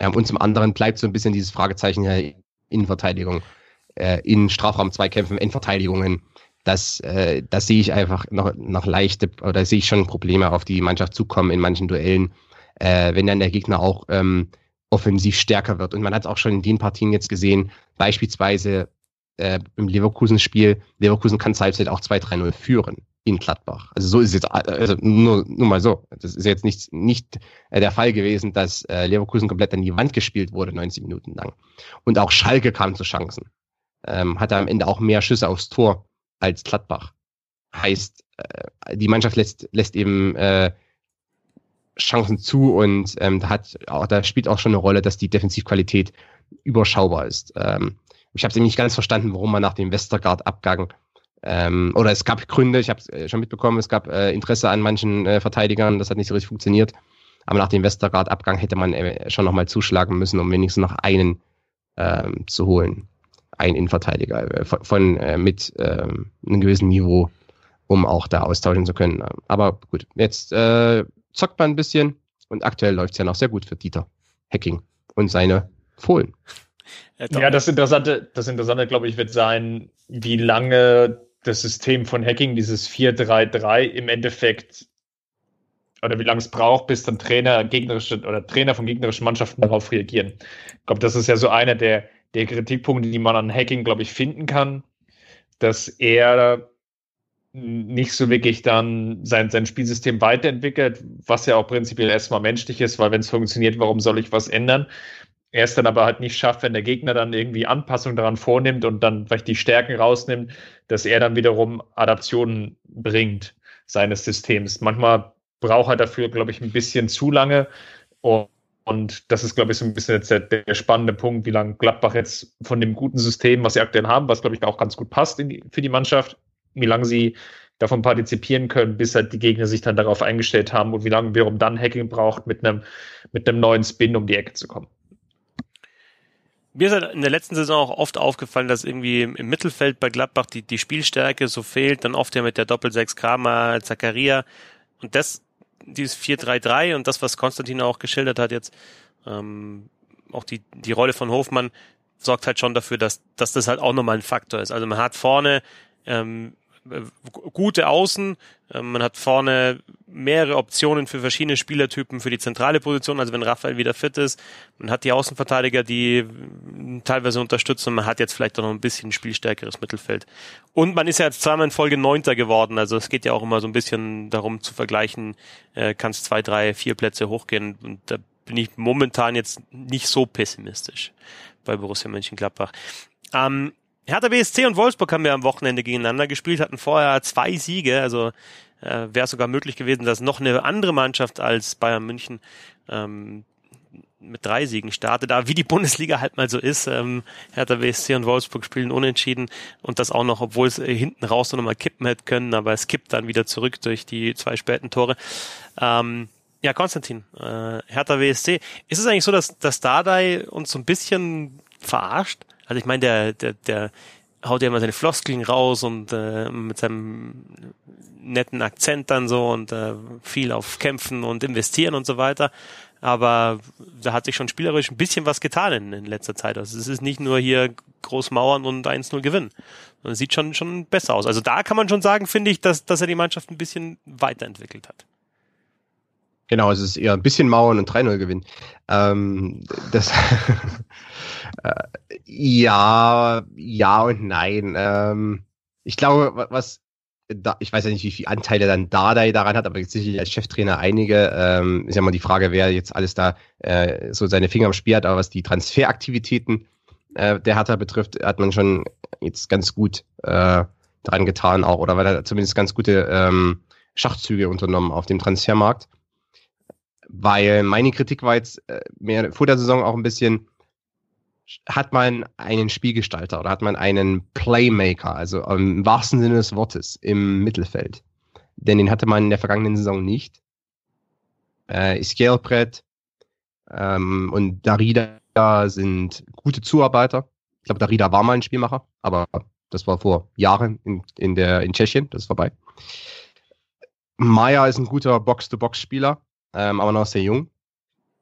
Ähm, und zum anderen bleibt so ein bisschen dieses Fragezeichen ja Innenverteidigung, äh, in Strafraum-Zweikämpfen, Endverteidigungen. Das, äh, das sehe ich einfach noch, noch leichte, oder sehe ich schon Probleme auf die Mannschaft zukommen in manchen Duellen, äh, wenn dann der Gegner auch ähm, offensiv stärker wird. Und man hat es auch schon in den Partien jetzt gesehen, beispielsweise äh, im Leverkusen-Spiel, Leverkusen kann Halbzeit auch 2-3-0 führen in Gladbach. Also so ist es jetzt, also nur, nur mal so. Das ist jetzt nicht, nicht äh, der Fall gewesen, dass äh, Leverkusen komplett an die Wand gespielt wurde, 90 Minuten lang. Und auch Schalke kam zu Chancen. Ähm, hatte am Ende auch mehr Schüsse aufs Tor als Gladbach. Heißt, äh, die Mannschaft lässt, lässt eben äh, Chancen zu und ähm, da hat auch, da spielt auch schon eine Rolle, dass die Defensivqualität überschaubar ist. Ähm, ich habe es nicht ganz verstanden, warum man nach dem Westergaard-Abgang ähm, oder es gab Gründe, ich habe es äh, schon mitbekommen, es gab äh, Interesse an manchen äh, Verteidigern, das hat nicht so richtig funktioniert. Aber nach dem Westergaard-Abgang hätte man äh, schon nochmal zuschlagen müssen, um wenigstens noch einen ähm, zu holen. Einen Innenverteidiger äh, von, von mit ähm, einem gewissen Niveau, um auch da austauschen zu können. Aber gut, jetzt zockt man ein bisschen und aktuell läuft es ja noch sehr gut für Dieter Hacking und seine Fohlen. Ja, das Interessante, das Interessante, glaube ich, wird sein, wie lange das System von Hacking, dieses 4-3-3 im Endeffekt oder wie lange es braucht, bis dann Trainer gegnerische oder Trainer von gegnerischen Mannschaften darauf reagieren. Ich glaube, das ist ja so einer der, der Kritikpunkte, die man an Hacking, glaube ich, finden kann, dass er nicht so wirklich dann sein, sein Spielsystem weiterentwickelt, was ja auch prinzipiell erstmal menschlich ist, weil wenn es funktioniert, warum soll ich was ändern? Er es dann aber halt nicht schafft, wenn der Gegner dann irgendwie Anpassungen daran vornimmt und dann vielleicht die Stärken rausnimmt, dass er dann wiederum Adaptionen bringt seines Systems. Manchmal braucht er dafür, glaube ich, ein bisschen zu lange. Und, und das ist, glaube ich, so ein bisschen jetzt der, der spannende Punkt, wie lange Gladbach jetzt von dem guten System, was sie aktuell haben, was, glaube ich, auch ganz gut passt die, für die Mannschaft, wie lange sie davon partizipieren können, bis halt die Gegner sich dann darauf eingestellt haben und wie lange wiederum dann Hacking braucht, mit einem, mit einem neuen Spin um die Ecke zu kommen. Mir ist halt in der letzten Saison auch oft aufgefallen, dass irgendwie im Mittelfeld bei Gladbach die, die Spielstärke so fehlt, dann oft ja mit der Doppel-6 Kramer, Zakaria und das, dieses 4-3-3 und das, was Konstantin auch geschildert hat jetzt, ähm, auch die, die Rolle von Hofmann sorgt halt schon dafür, dass, dass das halt auch nochmal ein Faktor ist. Also man hat vorne ähm, äh, gute Außen. Ähm, man hat vorne mehrere Optionen für verschiedene Spielertypen für die zentrale Position. Also wenn Raphael wieder fit ist, man hat die Außenverteidiger, die äh, teilweise unterstützen. Man hat jetzt vielleicht auch noch ein bisschen spielstärkeres Mittelfeld. Und man ist ja jetzt zweimal in Folge Neunter geworden. Also es geht ja auch immer so ein bisschen darum zu vergleichen, äh, kann es zwei, drei, vier Plätze hochgehen. Und da bin ich momentan jetzt nicht so pessimistisch bei Borussia Mönchengladbach. Ähm, Hertha BSC und Wolfsburg haben ja am Wochenende gegeneinander gespielt, hatten vorher zwei Siege, also äh, wäre sogar möglich gewesen, dass noch eine andere Mannschaft als Bayern München ähm, mit drei Siegen startet. Aber wie die Bundesliga halt mal so ist, ähm, Hertha BSC und Wolfsburg spielen unentschieden und das auch noch, obwohl es äh, hinten raus noch mal kippen hätte können, aber es kippt dann wieder zurück durch die zwei späten Tore. Ähm, ja, Konstantin, äh, Hertha BSC. Ist es eigentlich so, dass, dass Dardai uns so ein bisschen verarscht? Also ich meine, der, der, der haut ja immer seine Floskeln raus und äh, mit seinem netten Akzent dann so und äh, viel auf Kämpfen und Investieren und so weiter. Aber da hat sich schon spielerisch ein bisschen was getan in, in letzter Zeit. Also es ist nicht nur hier groß mauern und 1-0 gewinnen. Es sieht schon, schon besser aus. Also da kann man schon sagen, finde ich, dass, dass er die Mannschaft ein bisschen weiterentwickelt hat. Genau, es ist eher ein bisschen Mauern und 3-0 gewinnen. Ähm, das äh, ja, ja und nein. Ähm, ich glaube, was da, ich weiß ja nicht, wie viele Anteile dann Dardai daran hat, aber sicherlich als Cheftrainer einige. Ähm, ist ja mal die Frage, wer jetzt alles da äh, so seine Finger am Spiel hat, aber was die Transferaktivitäten äh, der Hertha betrifft, hat man schon jetzt ganz gut äh, dran getan auch, oder weil er zumindest ganz gute ähm, Schachzüge unternommen auf dem Transfermarkt Weil meine Kritik war jetzt äh, mehr vor der Saison auch ein bisschen, hat man einen Spielgestalter oder hat man einen Playmaker, also im wahrsten Sinne des Wortes, im Mittelfeld. Denn den hatte man in der vergangenen Saison nicht. Äh, Scalebrett ähm, und Darida sind gute Zuarbeiter. Ich glaube, Darida war mal ein Spielmacher, aber das war vor Jahren in, in, der, in Tschechien, das ist vorbei. Maya ist ein guter Box-to-Box-Spieler, ähm, aber noch sehr jung.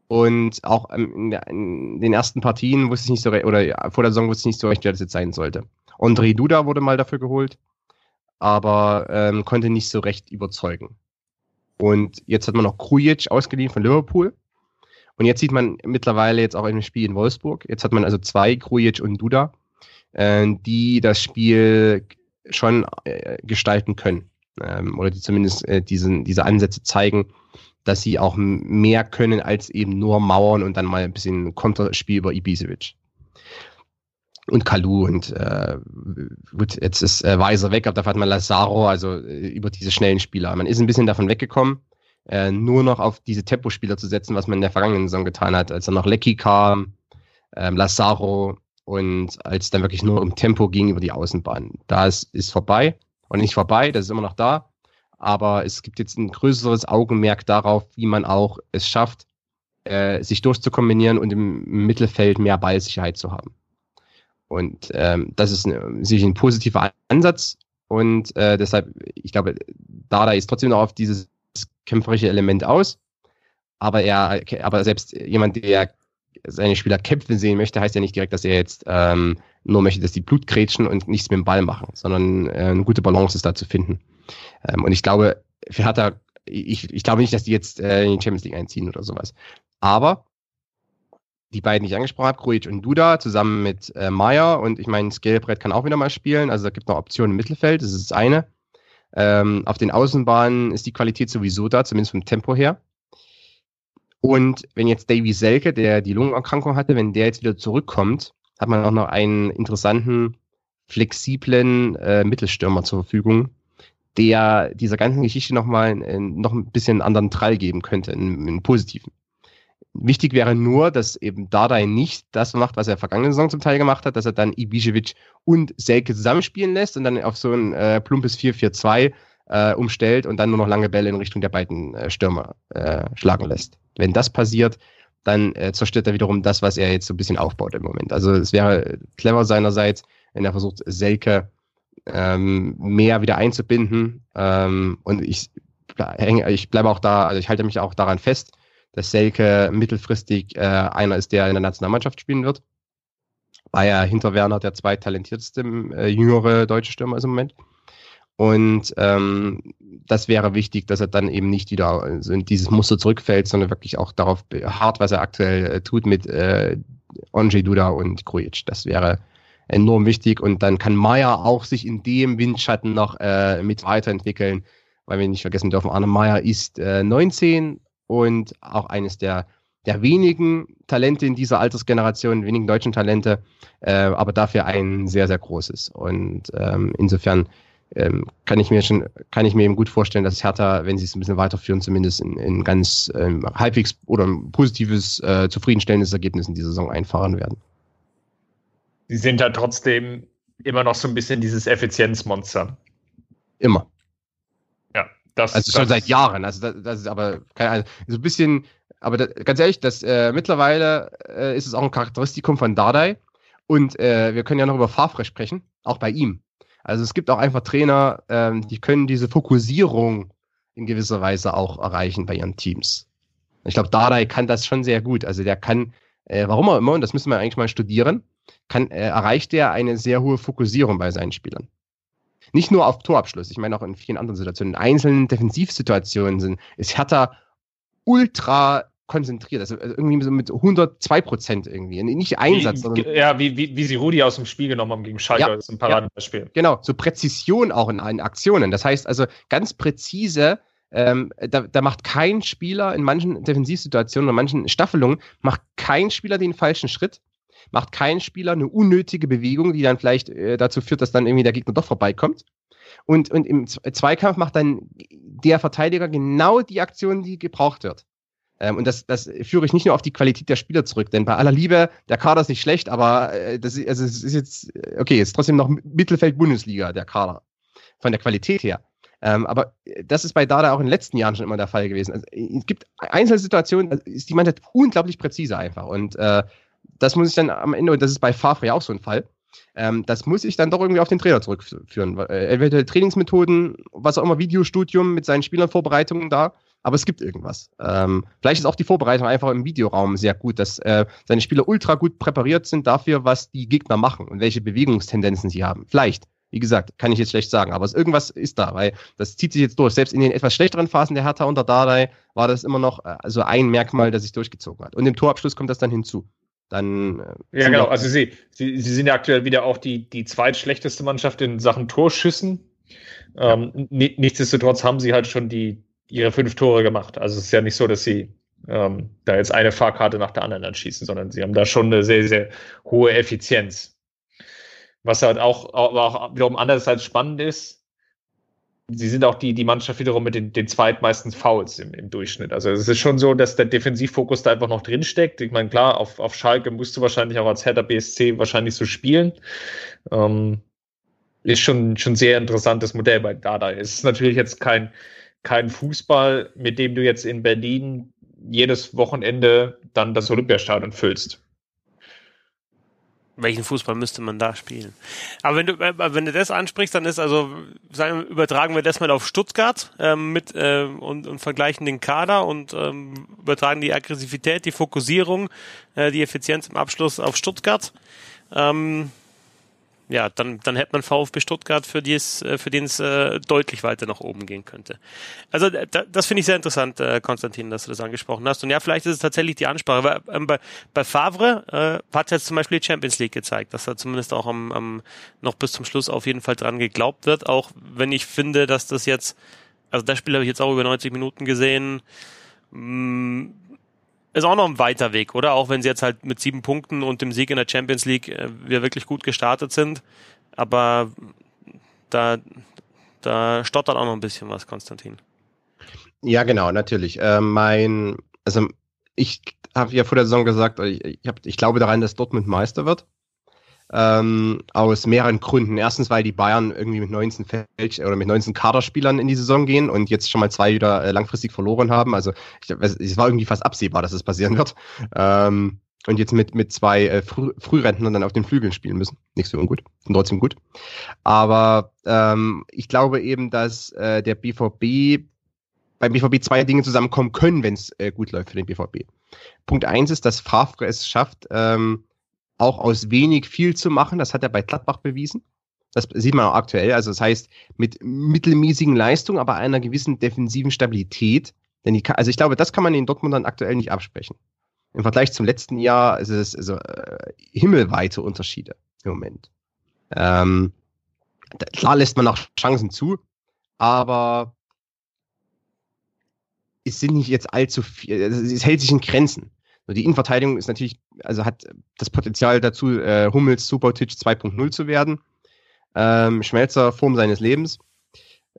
Und auch ähm, in, der, in, den ersten Partien wusste ich nicht so recht, oder ja, vor der Saison wusste ich nicht so recht, wer das jetzt sein sollte. André Duda wurde mal dafür geholt, aber ähm, konnte nicht so recht überzeugen. Und jetzt hat man noch Krujic ausgeliehen von Liverpool. Und jetzt sieht man mittlerweile jetzt auch im Spiel in Wolfsburg. Jetzt hat man also zwei, Krujic und Duda, äh, die das Spiel schon äh, gestalten können. Ähm, oder die zumindest äh, diesen, diese Ansätze zeigen, dass sie auch mehr können als eben nur Mauern und dann mal ein bisschen Konterspiel über Ibisevic. Und Kalu und äh, gut, jetzt ist äh, Weiser weg, aber dafür hat man Lazaro, also äh, über diese schnellen Spieler. Man ist ein bisschen davon weggekommen, äh, nur noch auf diese Tempospieler zu setzen, was man in der vergangenen Saison getan hat, als dann noch Lecky kam, ähm, Lazaro und als dann wirklich nur um Tempo ging über die Außenbahn. Da ist, ist vorbei und nicht vorbei, das ist immer noch da, aber es gibt jetzt ein größeres Augenmerk darauf, wie man auch es schafft, äh, sich durchzukombinieren und im Mittelfeld mehr Ballsicherheit zu haben. Und ähm, das ist ein, sicher ein positiver Ansatz und äh, deshalb, ich glaube, Dada ist trotzdem noch auf dieses kämpferische Element aus, aber er, aber selbst jemand, der seine Spieler kämpfen sehen möchte, heißt ja nicht direkt, dass er jetzt ähm, nur möchte, dass die Blut grätschen und nichts mit dem Ball machen, sondern äh, eine gute Balance ist da zu finden. Ähm, und ich glaube, für Hertha, ich, ich glaube nicht, dass die jetzt äh, in die Champions League einziehen oder sowas. Aber die beiden, die ich angesprochen habe, Krujic und Duda, zusammen mit äh, Meier und ich meine, Scalebrett kann auch wieder mal spielen, also da gibt noch Optionen im Mittelfeld, das ist das eine. Ähm, auf den Außenbahnen ist die Qualität sowieso da, zumindest vom Tempo her. Und wenn jetzt Davy Selke, der die Lungenerkrankung hatte, wenn der jetzt wieder zurückkommt, hat man auch noch einen interessanten, flexiblen äh, Mittelstürmer zur Verfügung, der dieser ganzen Geschichte nochmal noch ein bisschen einen anderen Trall geben könnte, einen, einen positiven. Wichtig wäre nur, dass eben Dardai nicht das macht, was er vergangene Saison zum Teil gemacht hat, dass er dann Ibišević und Selke zusammenspielen lässt und dann auf so ein äh, plumpes 4-4-2 äh, umstellt und dann nur noch lange Bälle in Richtung der beiden äh, Stürmer äh, schlagen lässt. Wenn das passiert, dann äh, zerstört er wiederum das, was er jetzt so ein bisschen aufbaut im Moment. Also es wäre clever seinerseits, wenn er versucht, Selke ähm, mehr wieder einzubinden. Ähm, und ich, ich bleibe auch da, also ich halte mich auch daran fest, dass Selke mittelfristig äh, einer ist, der in der Nationalmannschaft spielen wird. Weil er hinter Werner der zweittalentierteste äh, jüngere deutsche Stürmer ist im Moment. Und ähm, das wäre wichtig, dass er dann eben nicht wieder in dieses Muster zurückfällt, sondern wirklich auch darauf hart, was er aktuell äh, tut mit äh, Onje Duda und Krujic. Das wäre enorm wichtig. Und dann kann Meier auch sich in dem Windschatten noch äh, mit weiterentwickeln, weil wir nicht vergessen dürfen, Arne Meier ist äh, 19 und auch eines der, der wenigen Talente in dieser Altersgeneration, wenigen deutschen Talente, äh, aber dafür ein sehr, sehr großes. Und ähm, insofern ähm, kann ich mir schon, kann ich mir eben gut vorstellen, dass Hertha, wenn sie es ein bisschen weiterführen, zumindest in, in ganz ähm, halbwegs oder ein positives, äh, zufriedenstellendes Ergebnis in dieser Saison einfahren werden. Sie sind ja trotzdem immer noch so ein bisschen dieses Effizienzmonster. Immer. Ja, das Also schon das seit Jahren. Also das, das ist aber keine Ahnung, so ein bisschen, aber das, ganz ehrlich, das äh, mittlerweile äh, ist es auch ein Charakteristikum von Dardai. Und äh, wir können ja noch über Favre sprechen, auch bei ihm. Also es gibt auch einfach Trainer, ähm, die können diese Fokussierung in gewisser Weise auch erreichen bei ihren Teams. Ich glaube, Dardai kann das schon sehr gut. Also der kann, äh, warum auch immer, und das müssen wir eigentlich mal studieren, kann, äh, erreicht er eine sehr hohe Fokussierung bei seinen Spielern. Nicht nur auf Torabschluss, ich meine auch in vielen anderen Situationen. In einzelnen Defensivsituationen sind, ist Hertha ultra konzentriert, also, also irgendwie so mit 102 Prozent irgendwie, nicht Einsatz, wie, sondern ja, wie, wie, wie sie Rudi aus dem Spiel genommen haben gegen Schalke, ja, das ist ein Paradebeispiel. Ja, genau, so Präzision auch in, in Aktionen. Das heißt also ganz präzise, ähm, da, da macht kein Spieler in manchen Defensivsituationen oder manchen Staffelungen, macht kein Spieler den falschen Schritt, macht kein Spieler eine unnötige Bewegung, die dann vielleicht äh, dazu führt, dass dann irgendwie der Gegner doch vorbeikommt. Und, und im Zweikampf macht dann der Verteidiger genau die Aktion, die gebraucht wird. Ähm, und das, das führe ich nicht nur auf die Qualität der Spieler zurück, denn bei aller Liebe, der Kader ist nicht schlecht, aber äh, das also es ist jetzt, okay, ist trotzdem noch Mittelfeld-Bundesliga, der Kader. Von der Qualität her. Ähm, aber das ist bei Dada auch in den letzten Jahren schon immer der Fall gewesen. Also, es gibt Einzelsituationen, da ist die Mannschaft unglaublich präzise einfach. Und äh, das muss ich dann am Ende, und das ist bei Favre auch so ein Fall, ähm, das muss ich dann doch irgendwie auf den Trainer zurückführen. Äh, eventuell Trainingsmethoden, was auch immer, Videostudium mit seinen Spielervorbereitungen da, aber es gibt irgendwas. Ähm, vielleicht ist auch die Vorbereitung einfach im Videoraum sehr gut, dass äh, seine Spieler ultra gut präpariert sind dafür, was die Gegner machen und welche Bewegungstendenzen sie haben. Vielleicht. Wie gesagt, kann ich jetzt schlecht sagen, aber irgendwas ist da, weil das zieht sich jetzt durch. Selbst in den etwas schlechteren Phasen der Hertha unter Dardai war das immer noch äh, so ein Merkmal, das sich durchgezogen hat. Und im Torabschluss kommt das dann hinzu. Dann, äh, ja, genau. Also sie, sie, sie sind ja aktuell wieder auch die, die zweitschlechteste Mannschaft in Sachen Torschüssen. Ähm, nichtsdestotrotz haben sie halt schon die, ihre fünf Tore gemacht. Also es ist ja nicht so, dass sie ähm, da jetzt eine Fahrkarte nach der anderen anschießen, sondern sie haben da schon eine sehr, sehr hohe Effizienz. Was halt auch, auch wiederum andererseits spannend ist, sie sind auch die, die Mannschaft wiederum mit den, den zweitmeisten Fouls im, im Durchschnitt. Also es ist schon so, dass der Defensivfokus da einfach noch drin steckt. Ich meine, klar, auf, auf Schalke musst du wahrscheinlich auch als Hertha BSC wahrscheinlich so spielen. Ähm, ist schon, schon sehr interessantes Modell bei Dada. Es ist natürlich jetzt kein, kein Fußball, mit dem du jetzt in Berlin jedes Wochenende dann das Olympiastadion füllst welchen Fußball müsste man da spielen? Aber wenn du äh, wenn du das ansprichst, dann ist also sagen, übertragen wir das mal auf Stuttgart ähm, mit äh, und, und vergleichen den Kader und ähm, übertragen die Aggressivität, die Fokussierung, äh, die Effizienz im Abschluss auf Stuttgart. Ähm, ja, dann, dann hätte man VfB Stuttgart, für, dies, äh, für den es äh, deutlich weiter nach oben gehen könnte. Also da, das finde ich sehr interessant, äh, Konstantin, dass du das angesprochen hast. Und ja, vielleicht ist es tatsächlich die Ansprache. Weil, ähm, bei, bei Favre äh, hat jetzt zum Beispiel die Champions League gezeigt, dass da zumindest auch am, am noch bis zum Schluss auf jeden Fall dran geglaubt wird, auch wenn ich finde, dass das jetzt, also das Spiel habe ich jetzt auch über 90 Minuten gesehen, mh, mm, ist auch noch ein weiter Weg, oder? Auch wenn sie jetzt halt mit sieben Punkten und dem Sieg in der Champions League äh, wir wirklich gut gestartet sind. Aber da, da stottert auch noch ein bisschen was, Konstantin. Ja, genau, natürlich. Äh, mein, also ich habe ja vor der Saison gesagt, ich, ich, hab, ich glaube daran, dass Dortmund Meister wird. Ähm, aus mehreren Gründen. Erstens, weil die Bayern irgendwie mit 19 Feld oder mit 19 Kaderspielern in die Saison gehen und jetzt schon mal zwei wieder äh, langfristig verloren haben. Also ich, es war irgendwie fast absehbar, dass es passieren wird. Ähm, und jetzt mit, mit zwei äh, Früh Frührentnern dann auf den Flügeln spielen müssen. Nicht so ungut, und trotzdem gut. Aber ähm, ich glaube eben, dass äh, der BVB beim BVB zwei Dinge zusammenkommen können, wenn es äh, gut läuft für den BVB. Punkt eins ist, dass Favre es schafft, ähm, auch aus wenig viel zu machen. Das hat er bei Gladbach bewiesen. Das sieht man auch aktuell. Also das heißt, mit mittelmäßigen Leistungen, aber einer gewissen defensiven Stabilität. Denn die, also ich glaube, das kann man den Dortmundern aktuell nicht absprechen. Im Vergleich zum letzten Jahr ist es also, äh, himmelweite Unterschiede im Moment. Ähm, klar lässt man noch Chancen zu, aber es sind nicht jetzt allzu viel, es hält sich in Grenzen. Die Innenverteidigung ist natürlich, also hat das Potenzial dazu, äh, Hummels Subotic 2.0 zu werden. Ähm, Schmelzer Form seines Lebens,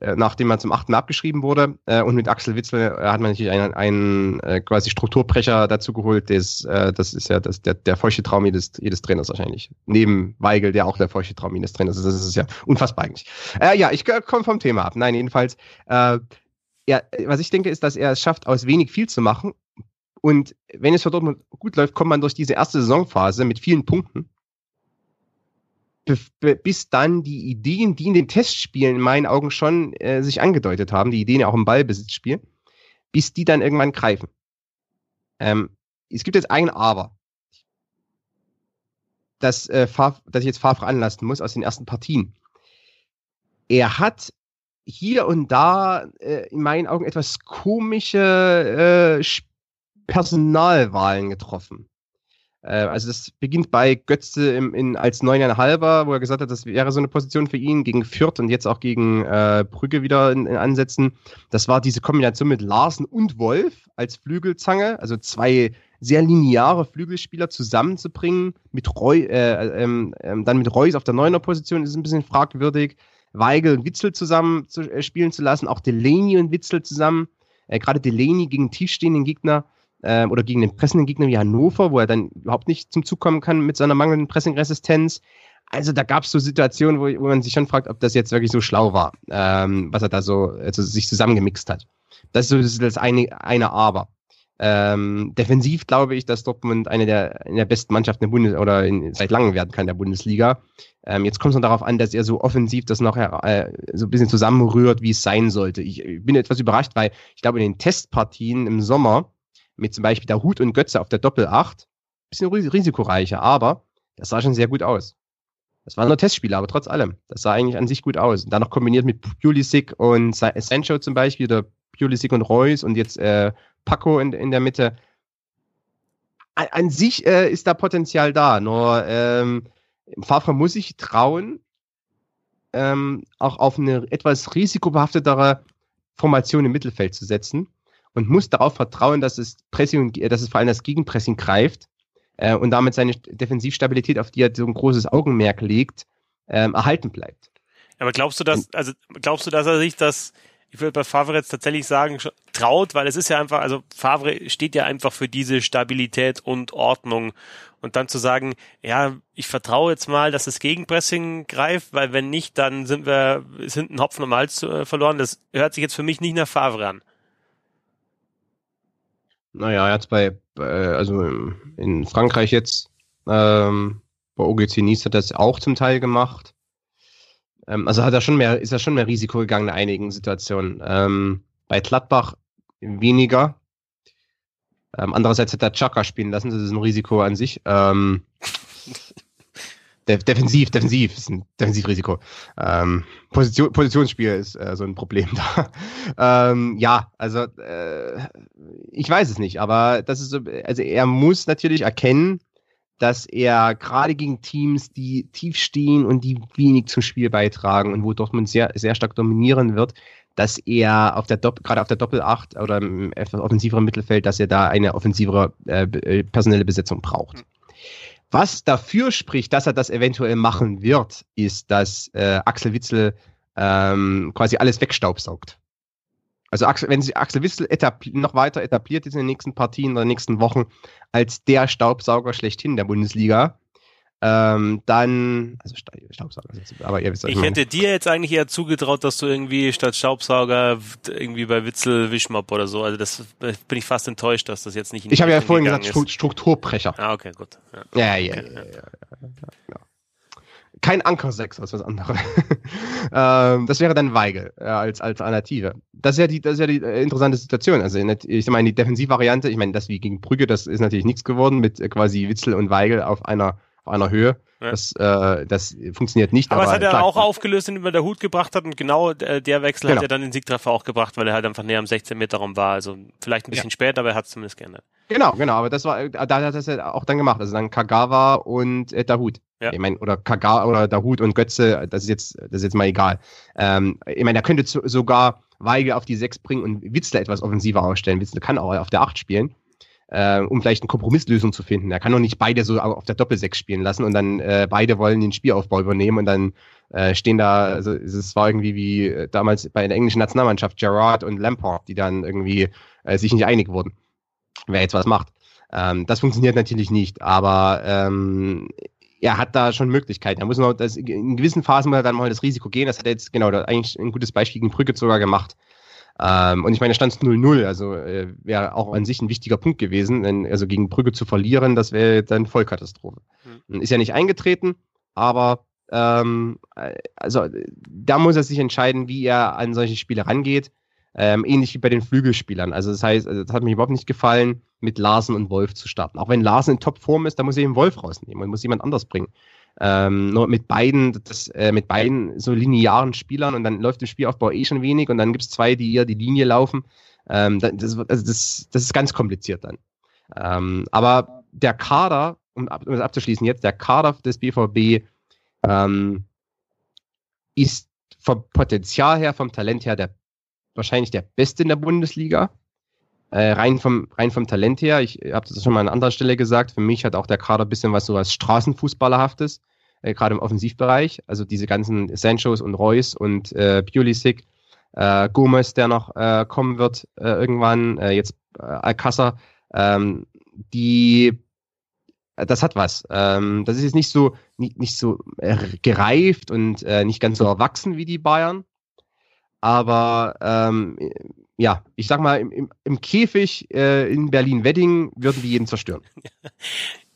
äh, nachdem er zum achten abgeschrieben wurde. Äh, und mit Axel Witzel äh, hat man natürlich einen, einen äh, quasi Strukturbrecher dazu geholt. Des, äh, das ist ja das, der, der feuchte Traum jedes, jedes Trainers wahrscheinlich. Neben Weigel, der auch der feuchte Traum jedes Trainers ist. Das ist ja unfassbar eigentlich. Äh, ja, ich komme vom Thema ab. Nein, jedenfalls. Ja, was ich denke, ist, dass er es schafft, aus wenig viel zu machen und wenn es für Dortmund gut läuft, kommt man durch diese erste Saisonphase mit vielen Punkten, bis dann die Ideen, die in den Testspielen in meinen Augen schon äh, sich angedeutet haben, die Ideen auch im Ballbesitzspiel, bis die dann irgendwann greifen. Ähm, es gibt jetzt ein Aber, das, äh, Favre, das ich jetzt Favre anlassen muss aus den ersten Partien. Er hat hier und da äh, in meinen Augen etwas komische äh, Personalwahlen getroffen. Äh, also das beginnt bei Götze im, in, als Neuneinhalber, wo er gesagt hat, das wäre so eine Position für ihn gegen Fürth und jetzt auch gegen äh, Brügge wieder in, in Ansätzen. Das war diese Kombination mit Larsen und Wolf als Flügelzange, also zwei sehr lineare Flügelspieler zusammenzubringen. Mit Roy, äh, ähm, ähm, dann mit Reus auf der Neuner-Position ist ein bisschen fragwürdig. Weigel und Witzel zusammen zu, äh, spielen zu lassen, auch Delaney und Witzel zusammen. Äh, Gerade Delaney gegen tiefstehenden Gegner äh, oder gegen den pressenden Gegner wie Hannover, wo er dann überhaupt nicht zum Zug kommen kann mit seiner mangelnden Pressingresistenz. Also da gab es so Situationen, wo, wo, man sich schon fragt, ob das jetzt wirklich so schlau war, ähm, was er da so also sich zusammengemixt hat. Das ist so das, ist das eine, eine Aber. Ähm, defensiv glaube ich, dass Dortmund eine der, eine der besten Mannschaften der Bundes oder in, seit langem werden kann der Bundesliga. Ähm, jetzt kommt es noch darauf an, dass er so offensiv das noch äh, so ein bisschen zusammenrührt, wie es sein sollte. Ich, ich bin etwas überrascht, weil ich glaube, in den Testpartien im Sommer mit zum Beispiel der Hut und Götze auf der Doppel-8, bisschen risikoreicher, aber das sah schon sehr gut aus. Das waren nur Testspiele, aber trotz allem, das sah eigentlich an sich gut aus. Und dann noch kombiniert mit Pulisic und Sancho zum Beispiel, oder Pulisic und Reus und jetzt äh, Paco in, in der Mitte. An, an sich äh, ist da Potenzial da, nur ähm, Favre muss sich trauen, ähm, auch auf eine etwas risikobehaftetere Formation im Mittelfeld zu setzen und muss darauf vertrauen, dass es Pressing, dass es vor allem das Gegenpressing greift äh, und damit seine Defensivstabilität, auf die er so ein großes Augenmerk legt, ähm, erhalten bleibt. Aber glaubst du, dass, also glaubst du, dass er sich das ich würde bei Favre jetzt tatsächlich sagen, traut, weil es ist ja einfach, also Favre steht ja einfach für diese Stabilität und Ordnung. Und dann zu sagen, ja, ich vertraue jetzt mal, dass das Gegenpressing greift, weil wenn nicht, dann sind wir, sind ein Hopfen und Malz äh, verloren. Das hört sich jetzt für mich nicht nach Favre an. Naja, jetzt bei, also in Frankreich jetzt, ähm, bei OGC Nice hat er das auch zum Teil gemacht. Ähm, also hat er schon mehr, ist er schon mehr Risiko gegangen in einigen Situationen. Ähm, bei Gladbach weniger. Ähm, andererseits hat er Chaka spielen lassen, das ist ein Risiko an sich. Defensiv, defensiv ist ein Defensivrisiko. Ähm, Position, Positionsspiel ist äh, so ein Problem da. ähm, ja, also äh, ich weiß es nicht, aber das ist so, also er muss natürlich erkennen, dass er gerade gegen Teams, die tief stehen und die wenig zum Spiel beitragen und wo Dortmund sehr, sehr stark dominieren wird, dass er auf der Doppel, gerade auf der Doppelacht oder im offensiveren Mittelfeld, dass er da eine offensivere äh, personelle Besetzung braucht. Was dafür spricht, dass er das eventuell machen wird, ist, dass äh, Axel Witzel ähm, quasi alles wegstaubsaugt. Also Axel, wenn sie Axel Witzel noch weiter etabliert ist in den nächsten Partien oder nächsten Wochen als der Staubsauger schlechthin der Bundesliga, ähm, dann, also Staubsauger, aber ihr wisst, ich, ich hätte dir jetzt eigentlich eher zugetraut, dass du irgendwie statt Staubsauger irgendwie bei Witzel Wischmopp oder so, also das bin ich fast enttäuscht, dass das jetzt nicht in Ich habe ja vorhin gesagt, ist. Strukturbrecher. Ah, okay, gut. Ja, ja, ja. Okay, ja, ja, ja, ja kein Anker 6 als was anderes. ähm, das wäre dann Weigel äh, als Alternative. Das ist ja die, das ist ja die äh, interessante Situation. Also ich meine, die Defensivvariante, ich meine, das wie gegen Brügge, das ist natürlich nichts geworden mit äh, quasi Witzel und Weigel auf einer, einer Höhe. Ja. Das, äh, das funktioniert nicht. Aber, aber es hat er klar, auch aufgelöst, indem er der Hut gebracht hat und genau äh, der Wechsel genau. hat er dann den Siegtreffer auch gebracht, weil er halt einfach näher am 16-Meter-Raum war. Also vielleicht ein bisschen ja. später, aber er hat es zumindest geändert. Genau, genau, aber das war, da hat er das auch dann gemacht. Also dann Kagawa und äh, Dahut. Ja. Ich meine, oder Kagawa oder Dahut und Götze, das ist jetzt, das ist jetzt mal egal. Ähm, ich meine, er könnte sogar Weigel auf die 6 bringen und Witzler etwas offensiver ausstellen. Witzler kann auch auf der 8 spielen äh, um vielleicht eine Kompromisslösung zu finden. Er kann doch nicht beide so auf der Doppelsechs spielen lassen und dann äh, beide wollen den Spielaufbau übernehmen und dann äh, stehen da, also es war irgendwie wie äh, damals bei der englischen Nationalmannschaft Gerard und Lampard, die dann irgendwie äh, sich nicht einig wurden, wer jetzt was macht. Ähm, das funktioniert natürlich nicht, aber ähm, er hat da schon Möglichkeiten. Er muss noch das, in gewissen Phasen mal dann mal das Risiko gehen. Das hat er jetzt genau da eigentlich ein gutes Beispiel gegen Brücke sogar gemacht. Ähm, und ich meine, stand 0-0, also äh, wäre auch an sich ein wichtiger Punkt gewesen, denn also gegen Brügge zu verlieren, das wäre dann Vollkatastrophe. Mhm. Ist ja nicht eingetreten, aber ähm, äh, also da muss er sich entscheiden, wie er an solche Spiele rangeht. Ähm, ähnlich wie bei den Flügelspielern. Also das heißt, also das hat mir überhaupt nicht gefallen, mit Larsen und Wolf zu starten. Auch wenn Larsen in Topform ist, da muss er eben Wolf rausnehmen und muss jemand anders bringen. Ähm, nur mit beiden, das, äh, mit beiden so linearen Spielern und dann läuft im Spielaufbau eh schon wenig und dann gibt es zwei, die eher die Linie laufen. Ähm, das, also das, das ist ganz kompliziert dann. Ähm, aber der Kader, um, um das abzuschließen jetzt, der Kader des BVB ähm, ist vom Potenzial her, vom Talent her der wahrscheinlich der beste in der Bundesliga. Äh, rein, vom, rein vom Talent her, ich habe das schon mal an anderer Stelle gesagt, für mich hat auch der Kader ein bisschen was so was Straßenfußballerhaftes, äh, gerade im Offensivbereich. Also diese ganzen Sanchos und Reus und äh, Pulisic, äh, Gomez, der noch äh, kommen wird äh, irgendwann, äh, jetzt äh, Alcázar, ähm, die das hat was. Ähm, das ist jetzt nicht so nicht, nicht so gereift und nicht ganz so erwachsen wie die Bayern. Aber ähm, ja, ich sag mal, im, im, im Käfig äh, in Berlin-Wedding würden die jeden zerstören.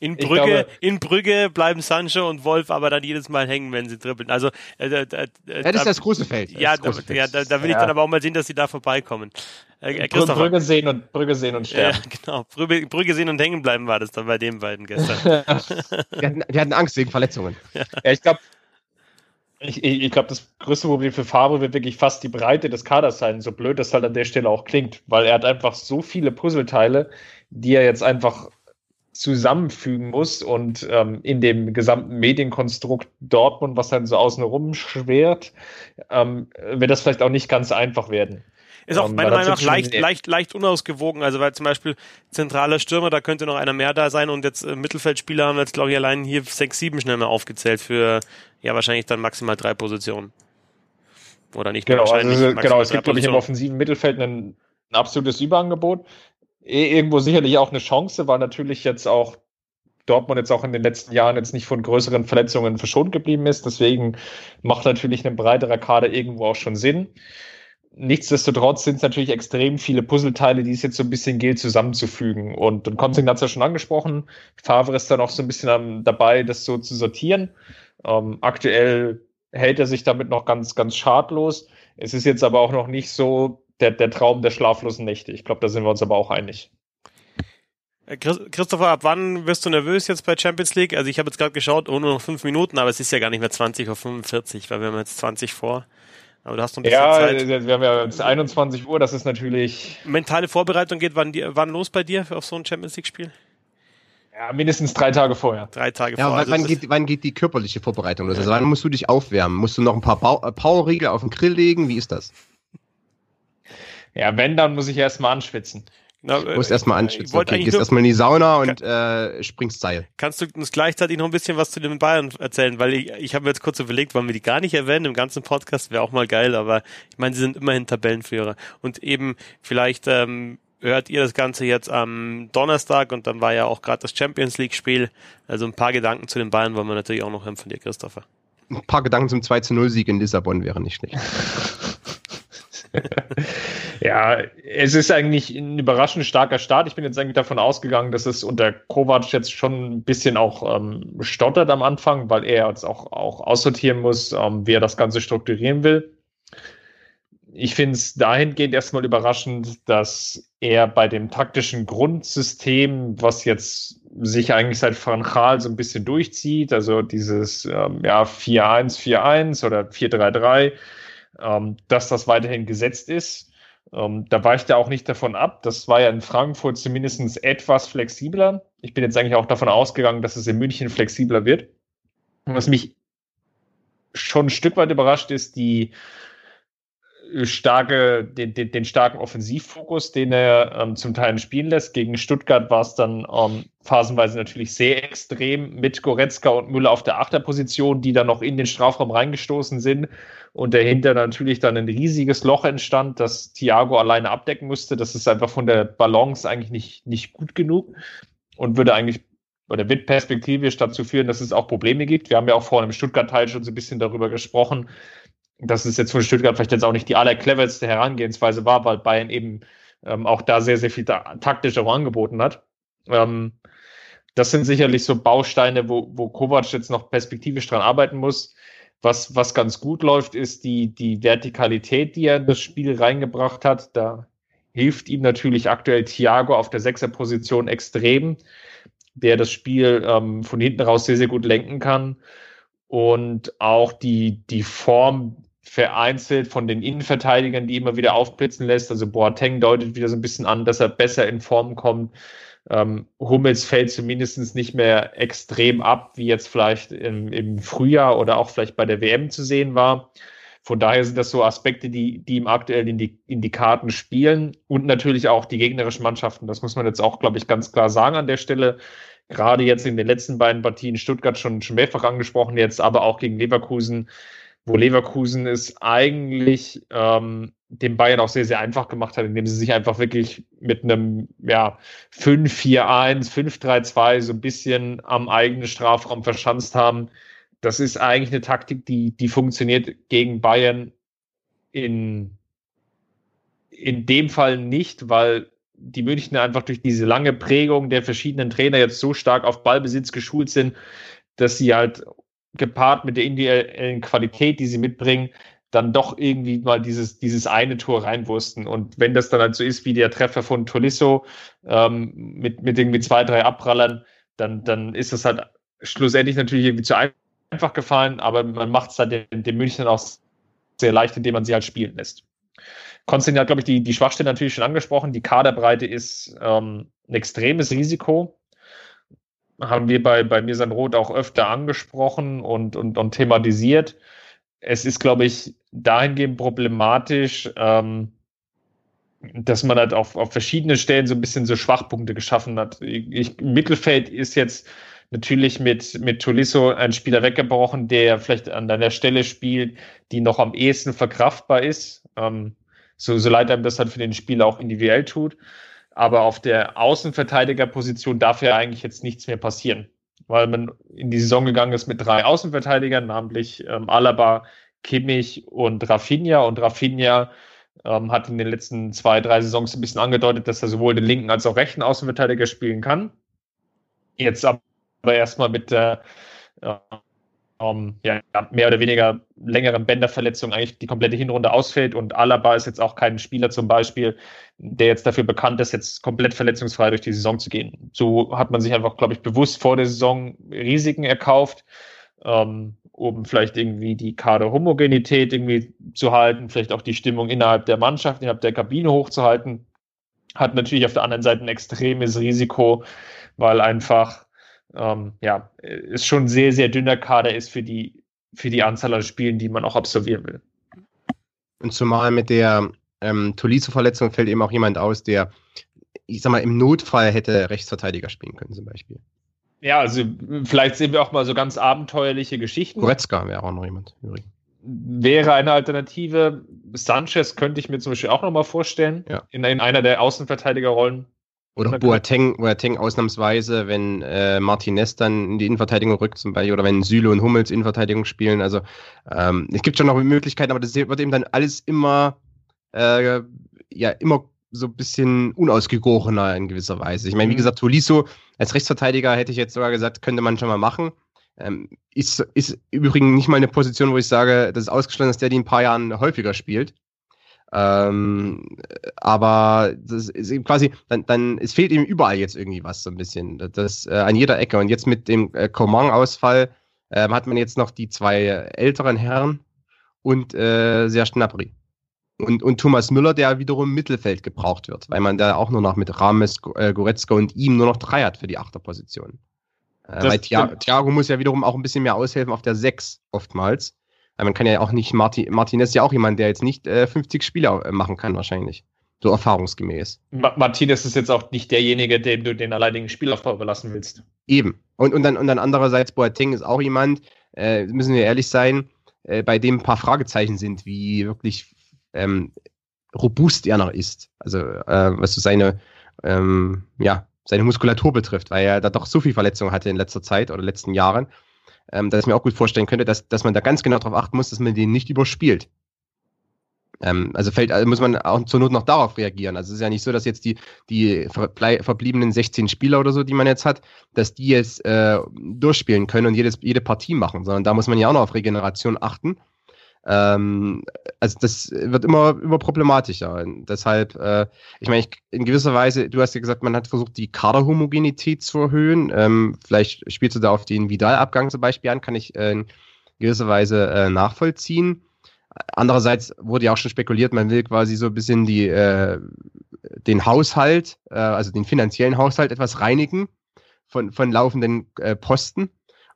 In Brügge, glaube, in Brügge bleiben Sancho und Wolf aber dann jedes Mal hängen, wenn sie dribbeln. Also äh, äh, äh, das ist das große Feld. Ja, da, große Feld. ja da, da will ja. ich dann aber auch mal sehen, dass sie da vorbeikommen. Äh, Brügge sehen und Brügge sehen und sterben. Ja, genau. Brügge, Brügge sehen und hängen bleiben war das dann bei den beiden gestern. wir, hatten, wir hatten Angst wegen Verletzungen. Ja, ja ich glaube, ich, ich glaube, das größte Problem für Favre wird wirklich fast die Breite des Kaders sein, so blöd das halt an der Stelle auch klingt, weil er hat einfach so viele Puzzleteile, die er jetzt einfach zusammenfügen muss und ähm, in dem gesamten Medienkonstrukt Dortmund, was dann so außen rum schwert, ähm, wird das vielleicht auch nicht ganz einfach werden. Ist auch ähm, meiner Meinung nach leicht, leicht, leicht unausgewogen. Also weil zum Beispiel zentraler Stürmer, da könnte noch einer mehr da sein und jetzt äh, Mittelfeldspieler haben wir jetzt glaube ich allein hier sechs, sieben schnell mal aufgezählt für ja wahrscheinlich dann maximal drei Positionen. Oder nicht? Genau, also, genau es gibt glaube ich im offensiven Mittelfeld ein, ein absolutes Überangebot. Eh, irgendwo sicherlich auch eine Chance, weil natürlich jetzt auch Dortmund jetzt auch in den letzten Jahren jetzt nicht von größeren Verletzungen verschont geblieben ist. Deswegen macht natürlich ein breiterer Kader irgendwo auch schon Sinn. Nichtsdestotrotz sind es natürlich extrem viele Puzzleteile, die es jetzt so ein bisschen gilt zusammenzufügen. Und, und Konzing hat es ja schon angesprochen. Favre ist dann auch so ein bisschen am, dabei, das so zu sortieren. Ähm, aktuell hält er sich damit noch ganz, ganz schadlos. Es ist jetzt aber auch noch nicht so, der, der Traum der schlaflosen Nächte. Ich glaube, da sind wir uns aber auch einig. Äh, Christopher, ab wann wirst du nervös jetzt bei Champions League? Also ich habe jetzt gerade geschaut, oh, nur noch fünf Minuten, aber es ist ja gar nicht mehr 20 Uhr 45, weil wir haben jetzt 20 vor. Aber du hast noch ein bisschen ja, Zeit. Ja, wir haben ja jetzt 21 Uhr, das ist natürlich... Mentale Vorbereitung geht wann, wann los bei dir auf so ein Champions League-Spiel? Ja, mindestens drei Tage vorher. Drei Tage ja, vorher. Ja, wann, also geht, wann geht die körperliche Vorbereitung los? Also wann musst du dich aufwärmen? Musst du noch ein paar Powerriegel auf den Grill legen? Wie ist das? Ja, wenn, dann muss ich erstmal anschwitzen. Na, du musst erstmal anschwitzen. Okay, gehst erstmal in die Sauna und äh, springst Seil. Kannst du uns gleichzeitig noch ein bisschen was zu den Bayern erzählen? Weil ich, ich habe mir jetzt kurz überlegt, wollen wir die gar nicht erwähnen im ganzen Podcast, wäre auch mal geil, aber ich meine, sie sind immerhin Tabellenführer. Und eben vielleicht ähm, hört ihr das Ganze jetzt am Donnerstag und dann war ja auch gerade das Champions League-Spiel. Also ein paar Gedanken zu den Bayern wollen wir natürlich auch noch hören von dir, Christopher. Ein paar Gedanken zum 2 0 Sieg in Lissabon wäre nicht schlecht. ja, es ist eigentlich ein überraschend starker Start. Ich bin jetzt eigentlich davon ausgegangen, dass es unter Kovac jetzt schon ein bisschen auch ähm, stottert am Anfang, weil er jetzt auch, auch aussortieren muss, ähm, wie er das Ganze strukturieren will. Ich finde es dahingehend erstmal überraschend, dass er bei dem taktischen Grundsystem, was jetzt sich eigentlich seit Van Gaal so ein bisschen durchzieht, also dieses ähm, ja, 4-1-4-1 oder 4-3-3, ähm, dass das weiterhin gesetzt ist. Ähm, da weicht er auch nicht davon ab. Das war ja in Frankfurt zumindest etwas flexibler. Ich bin jetzt eigentlich auch davon ausgegangen, dass es in München flexibler wird. Was mich schon ein Stück weit überrascht ist, die starke, den, den, den starken Offensivfokus, den er ähm, zum Teil spielen lässt. Gegen Stuttgart war es dann ähm, phasenweise natürlich sehr extrem mit Goretzka und Müller auf der Achterposition, die dann noch in den Strafraum reingestoßen sind und dahinter natürlich dann ein riesiges Loch entstand, das Thiago alleine abdecken musste. Das ist einfach von der Balance eigentlich nicht, nicht gut genug und würde eigentlich oder wird perspektivisch dazu führen, dass es auch Probleme gibt. Wir haben ja auch vorhin im Stuttgart-Teil schon so ein bisschen darüber gesprochen, dass es jetzt von Stuttgart vielleicht jetzt auch nicht die allercleverste Herangehensweise war, weil Bayern eben ähm, auch da sehr, sehr viel taktisch auch angeboten hat. Ähm, das sind sicherlich so Bausteine, wo, wo Kovac jetzt noch perspektivisch dran arbeiten muss. Was, was ganz gut läuft, ist die, die Vertikalität, die er in das Spiel reingebracht hat. Da hilft ihm natürlich aktuell Thiago auf der Sechserposition extrem, der das Spiel ähm, von hinten raus sehr, sehr gut lenken kann. Und auch die, die Form vereinzelt von den Innenverteidigern, die immer wieder aufblitzen lässt. Also Boateng deutet wieder so ein bisschen an, dass er besser in Form kommt. Ähm, Hummels fällt zumindest nicht mehr extrem ab, wie jetzt vielleicht im, im Frühjahr oder auch vielleicht bei der WM zu sehen war. Von daher sind das so Aspekte, die, die ihm aktuell in die, in die Karten spielen und natürlich auch die gegnerischen Mannschaften. Das muss man jetzt auch, glaube ich, ganz klar sagen an der Stelle. Gerade jetzt in den letzten beiden Partien Stuttgart schon, schon mehrfach angesprochen, jetzt aber auch gegen Leverkusen wo Leverkusen es eigentlich ähm, dem Bayern auch sehr, sehr einfach gemacht hat, indem sie sich einfach wirklich mit einem ja, 5-4-1, 5-3-2 so ein bisschen am eigenen Strafraum verschanzt haben. Das ist eigentlich eine Taktik, die, die funktioniert gegen Bayern in, in dem Fall nicht, weil die Münchner einfach durch diese lange Prägung der verschiedenen Trainer jetzt so stark auf Ballbesitz geschult sind, dass sie halt gepaart mit der individuellen Qualität, die sie mitbringen, dann doch irgendwie mal dieses, dieses eine Tor reinwursten. Und wenn das dann halt so ist wie der Treffer von Tolisso ähm, mit, mit irgendwie zwei, drei Abprallern, dann, dann ist das halt schlussendlich natürlich irgendwie zu einfach gefallen, aber man macht es dann den, den Münchnern auch sehr leicht, indem man sie halt spielen lässt. Konstantin hat, glaube ich, die, die Schwachstelle natürlich schon angesprochen. Die Kaderbreite ist ähm, ein extremes Risiko. Haben wir bei, bei Mirsan Roth auch öfter angesprochen und, und, und thematisiert es ist, glaube ich, dahingehend problematisch, ähm, dass man halt auf, auf verschiedenen Stellen so ein bisschen so Schwachpunkte geschaffen hat. Ich, Mittelfeld ist jetzt natürlich mit, mit Tolisso ein Spieler weggebrochen, der vielleicht an deiner Stelle spielt, die noch am ehesten verkraftbar ist. Ähm, so, so leid einem das halt für den Spieler auch individuell tut. Aber auf der Außenverteidigerposition darf ja eigentlich jetzt nichts mehr passieren weil man in die Saison gegangen ist mit drei Außenverteidigern, namentlich ähm, Alaba, Kimmich und Rafinha. Und Rafinha ähm, hat in den letzten zwei, drei Saisons ein bisschen angedeutet, dass er sowohl den linken als auch rechten Außenverteidiger spielen kann. Jetzt aber erstmal mit der äh, ähm, ja, mehr oder weniger längeren Bänderverletzungen eigentlich die komplette Hinrunde ausfällt. Und Alaba ist jetzt auch kein Spieler zum Beispiel, der jetzt dafür bekannt ist, jetzt komplett verletzungsfrei durch die Saison zu gehen. So hat man sich einfach, glaube ich, bewusst vor der Saison Risiken erkauft, ähm, um vielleicht irgendwie die Kader-Homogenität irgendwie zu halten, vielleicht auch die Stimmung innerhalb der Mannschaft, innerhalb der Kabine hochzuhalten. Hat natürlich auf der anderen Seite ein extremes Risiko, weil einfach ähm, ja, ist schon ein sehr, sehr dünner Kader ist für die, für die Anzahl an Spielen, die man auch absolvieren will. Und zumal mit der ähm, Tolisso-Verletzung fällt eben auch jemand aus, der, ich sag mal, im Notfall hätte Rechtsverteidiger spielen können, zum Beispiel. Ja, also vielleicht sehen wir auch mal so ganz abenteuerliche Geschichten. Goretzka wäre auch noch jemand übrigens. Wäre eine Alternative. Sanchez könnte ich mir zum Beispiel auch noch mal vorstellen, ja. in, in einer der Außenverteidigerrollen. Oder Boateng, Boateng ausnahmsweise, wenn äh, Martinez dann in die Innenverteidigung rückt zum Beispiel, oder wenn Süle und Hummels Innenverteidigung spielen. Also ähm, es gibt schon noch Möglichkeiten, aber das wird eben dann alles immer, äh, ja, immer so ein bisschen unausgegorener in gewisser Weise. Ich meine, wie mhm. gesagt, Tolisso als Rechtsverteidiger hätte ich jetzt sogar gesagt, könnte man schon mal machen. Ähm, ist, ist übrigens nicht mal eine Position, wo ich sage, das ist ausgeschlossen, dass der die in ein paar Jahren häufiger spielt. Ähm, aber das ist quasi, dann, dann, es fehlt ihm überall jetzt irgendwie was so ein bisschen. Das äh, an jeder Ecke. Und jetzt mit dem äh, Coman-Ausfall äh, hat man jetzt noch die zwei älteren Herren und äh, sehr Gnabry. Und, und Thomas Müller, der wiederum im Mittelfeld gebraucht wird, weil man da auch nur noch mit Rames, äh, Goretzka und ihm nur noch drei hat für die Achterposition. Äh, weil Thiago muss ja wiederum auch ein bisschen mehr aushelfen auf der Sechs oftmals. Man kann ja auch nicht, Martin, Martinez ist ja auch jemand, der jetzt nicht äh, 50 Spiele äh, machen kann, wahrscheinlich. So erfahrungsgemäß. Ma Martinez ist jetzt auch nicht derjenige, dem du den alleinigen Spielaufbau überlassen willst. Eben. Und, und, dann, und dann andererseits, Boateng ist auch jemand, äh, müssen wir ehrlich sein, äh, bei dem ein paar Fragezeichen sind, wie wirklich ähm, robust er noch ist. Also, äh, was so seine, ähm, ja, seine Muskulatur betrifft, weil er da doch so viel Verletzungen hatte in letzter Zeit oder letzten Jahren ähm, dass ich mir auch gut vorstellen könnte, dass, dass man da ganz genau darauf achten muss, dass man den nicht überspielt. Ähm, also fällt, also muss man auch zur Not noch darauf reagieren. Also es ist ja nicht so, dass jetzt die, die verbliebenen 16 Spieler oder so, die man jetzt hat, dass die jetzt äh, durchspielen können und jedes, jede Partie machen, sondern da muss man ja auch noch auf Regeneration achten. Ähm, also das wird immer, immer problematischer. Und deshalb, äh, ich meine, in gewisser Weise, du hast ja gesagt, man hat versucht, die Kaderhomogenität zu erhöhen. Ähm, vielleicht spielst du da auf den Vidal-Abgang zum Beispiel an, kann ich äh, in gewisser Weise äh, nachvollziehen. Andererseits wurde ja auch schon spekuliert, man will quasi so ein bisschen die, äh, den Haushalt, äh, also den finanziellen Haushalt etwas reinigen von, von laufenden äh, Posten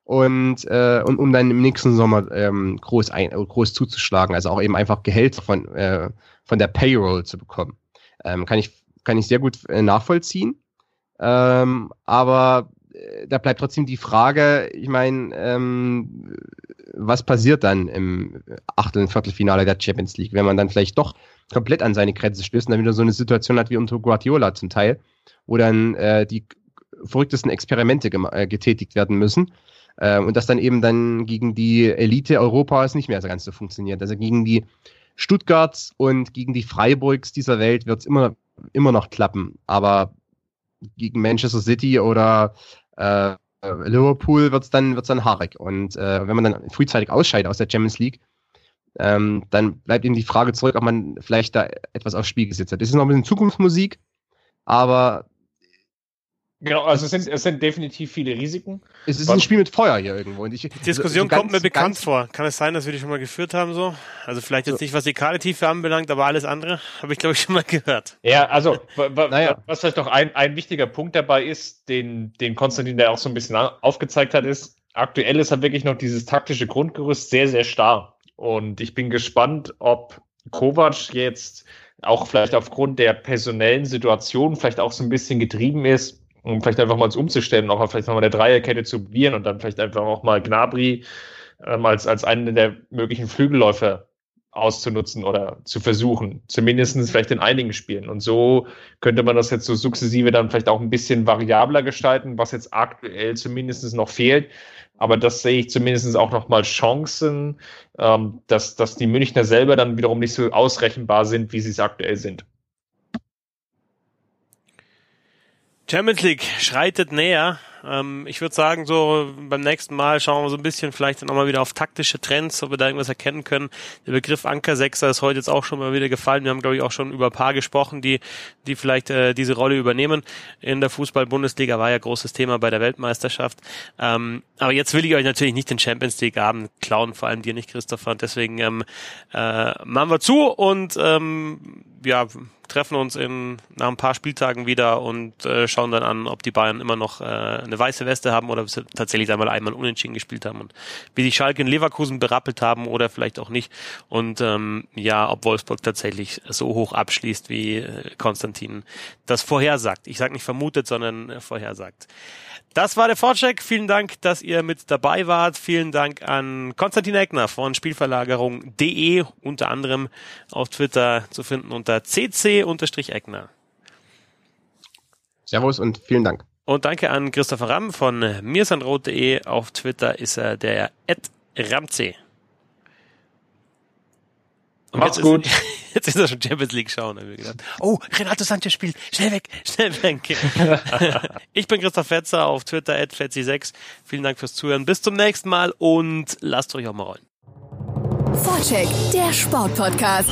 und, äh, und um dann im nächsten Sommer ähm, groß, ein, groß zuzuschlagen, also auch eben einfach Gehalt von, äh, von der Payroll zu bekommen. Ähm, kann, ich, kann ich sehr gut äh, nachvollziehen. Ähm, aber äh, da bleibt trotzdem die Frage, ich meine, ähm, was passiert dann im Achtel- und Viertelfinale der Champions League, wenn man dann vielleicht doch komplett an seine Grenze stößt und dann wieder so eine Situation hat wie unter Guardiola zum Teil, wo dann äh, die verrücktesten Experimente äh, getätigt werden müssen äh, und das dann eben dann gegen die Elite Europas nicht mehr so ganz so funktioniert. Also gegen die Stuttgarts und gegen die Freiburgs dieser Welt wird es immer, immer noch klappen, aber gegen Manchester City oder äh, Liverpool wird es dann, wird's dann haarig. Und äh, wenn man dann frühzeitig ausscheidet aus der Champions League, ähm, dann bleibt eben die Frage zurück, ob man vielleicht da etwas aufs Spiel gesetzt hat. Das ist noch ein bisschen Zukunftsmusik, aber Genau, also es sind, es sind definitiv viele Risiken. Es ist ein Spiel mit Feuer hier irgendwo. Und ich, die Diskussion so, so kommt mir bekannt vor. Kann es sein, dass wir die schon mal geführt haben so? Also vielleicht jetzt so. nicht, was die Kaletiefe anbelangt, aber alles andere habe ich, glaube ich, schon mal gehört. Ja, also naja. was vielleicht noch ein, ein wichtiger Punkt dabei ist, den, den Konstantin da auch so ein bisschen aufgezeigt hat, ist, aktuell ist halt wirklich noch dieses taktische Grundgerüst sehr, sehr starr. Und ich bin gespannt, ob Kovac jetzt auch vielleicht aufgrund der personellen Situation vielleicht auch so ein bisschen getrieben ist, um vielleicht einfach mal umzustellen, auch vielleicht nochmal eine Dreierkette zu probieren und dann vielleicht einfach auch mal Gnabry ähm, als, als einen der möglichen Flügelläufer auszunutzen oder zu versuchen, zumindest vielleicht in einigen Spielen. Und so könnte man das jetzt so sukzessive dann vielleicht auch ein bisschen variabler gestalten, was jetzt aktuell zumindest noch fehlt. Aber das sehe ich zumindest auch nochmal Chancen, ähm, dass, dass die Münchner selber dann wiederum nicht so ausrechenbar sind, wie sie es aktuell sind. Champions League schreitet näher. Ähm, ich würde sagen, so beim nächsten Mal schauen wir so ein bisschen vielleicht nochmal wieder auf taktische Trends, ob wir da irgendwas erkennen können. Der Begriff Anker-Sechser ist heute jetzt auch schon mal wieder gefallen. Wir haben, glaube ich, auch schon über ein paar gesprochen, die, die vielleicht äh, diese Rolle übernehmen. In der Fußball-Bundesliga war ja großes Thema bei der Weltmeisterschaft. Ähm, aber jetzt will ich euch natürlich nicht den Champions League-Abend klauen, vor allem dir nicht, Christopher. Und deswegen ähm, äh, machen wir zu und ähm, ja, treffen uns in, nach ein paar Spieltagen wieder und äh, schauen dann an, ob die Bayern immer noch äh, eine weiße Weste haben oder tatsächlich einmal einmal unentschieden gespielt haben und wie die Schalke in Leverkusen berappelt haben oder vielleicht auch nicht. Und ähm, ja, ob Wolfsburg tatsächlich so hoch abschließt, wie äh, Konstantin das vorhersagt. Ich sage nicht vermutet, sondern äh, vorhersagt. Das war der Vorcheck. Vielen Dank, dass ihr mit dabei wart. Vielen Dank an Konstantin Eckner von Spielverlagerung.de, unter anderem auf Twitter zu finden unter cc-eckner. Servus und vielen Dank. Und danke an Christopher Ramm von mirsandrot.de. Auf Twitter ist er der Ramsey. Und Macht's jetzt gut. Ist, jetzt ist er schon Champions League schauen, haben wir gedacht. Oh, Renato Sanchez spielt. Schnell weg, schnell weg. ich bin Christoph Fetzer auf Twitter at Fetzi6. Vielen Dank fürs Zuhören. Bis zum nächsten Mal und lasst euch auch mal rollen. Vorcheck, der Sportpodcast.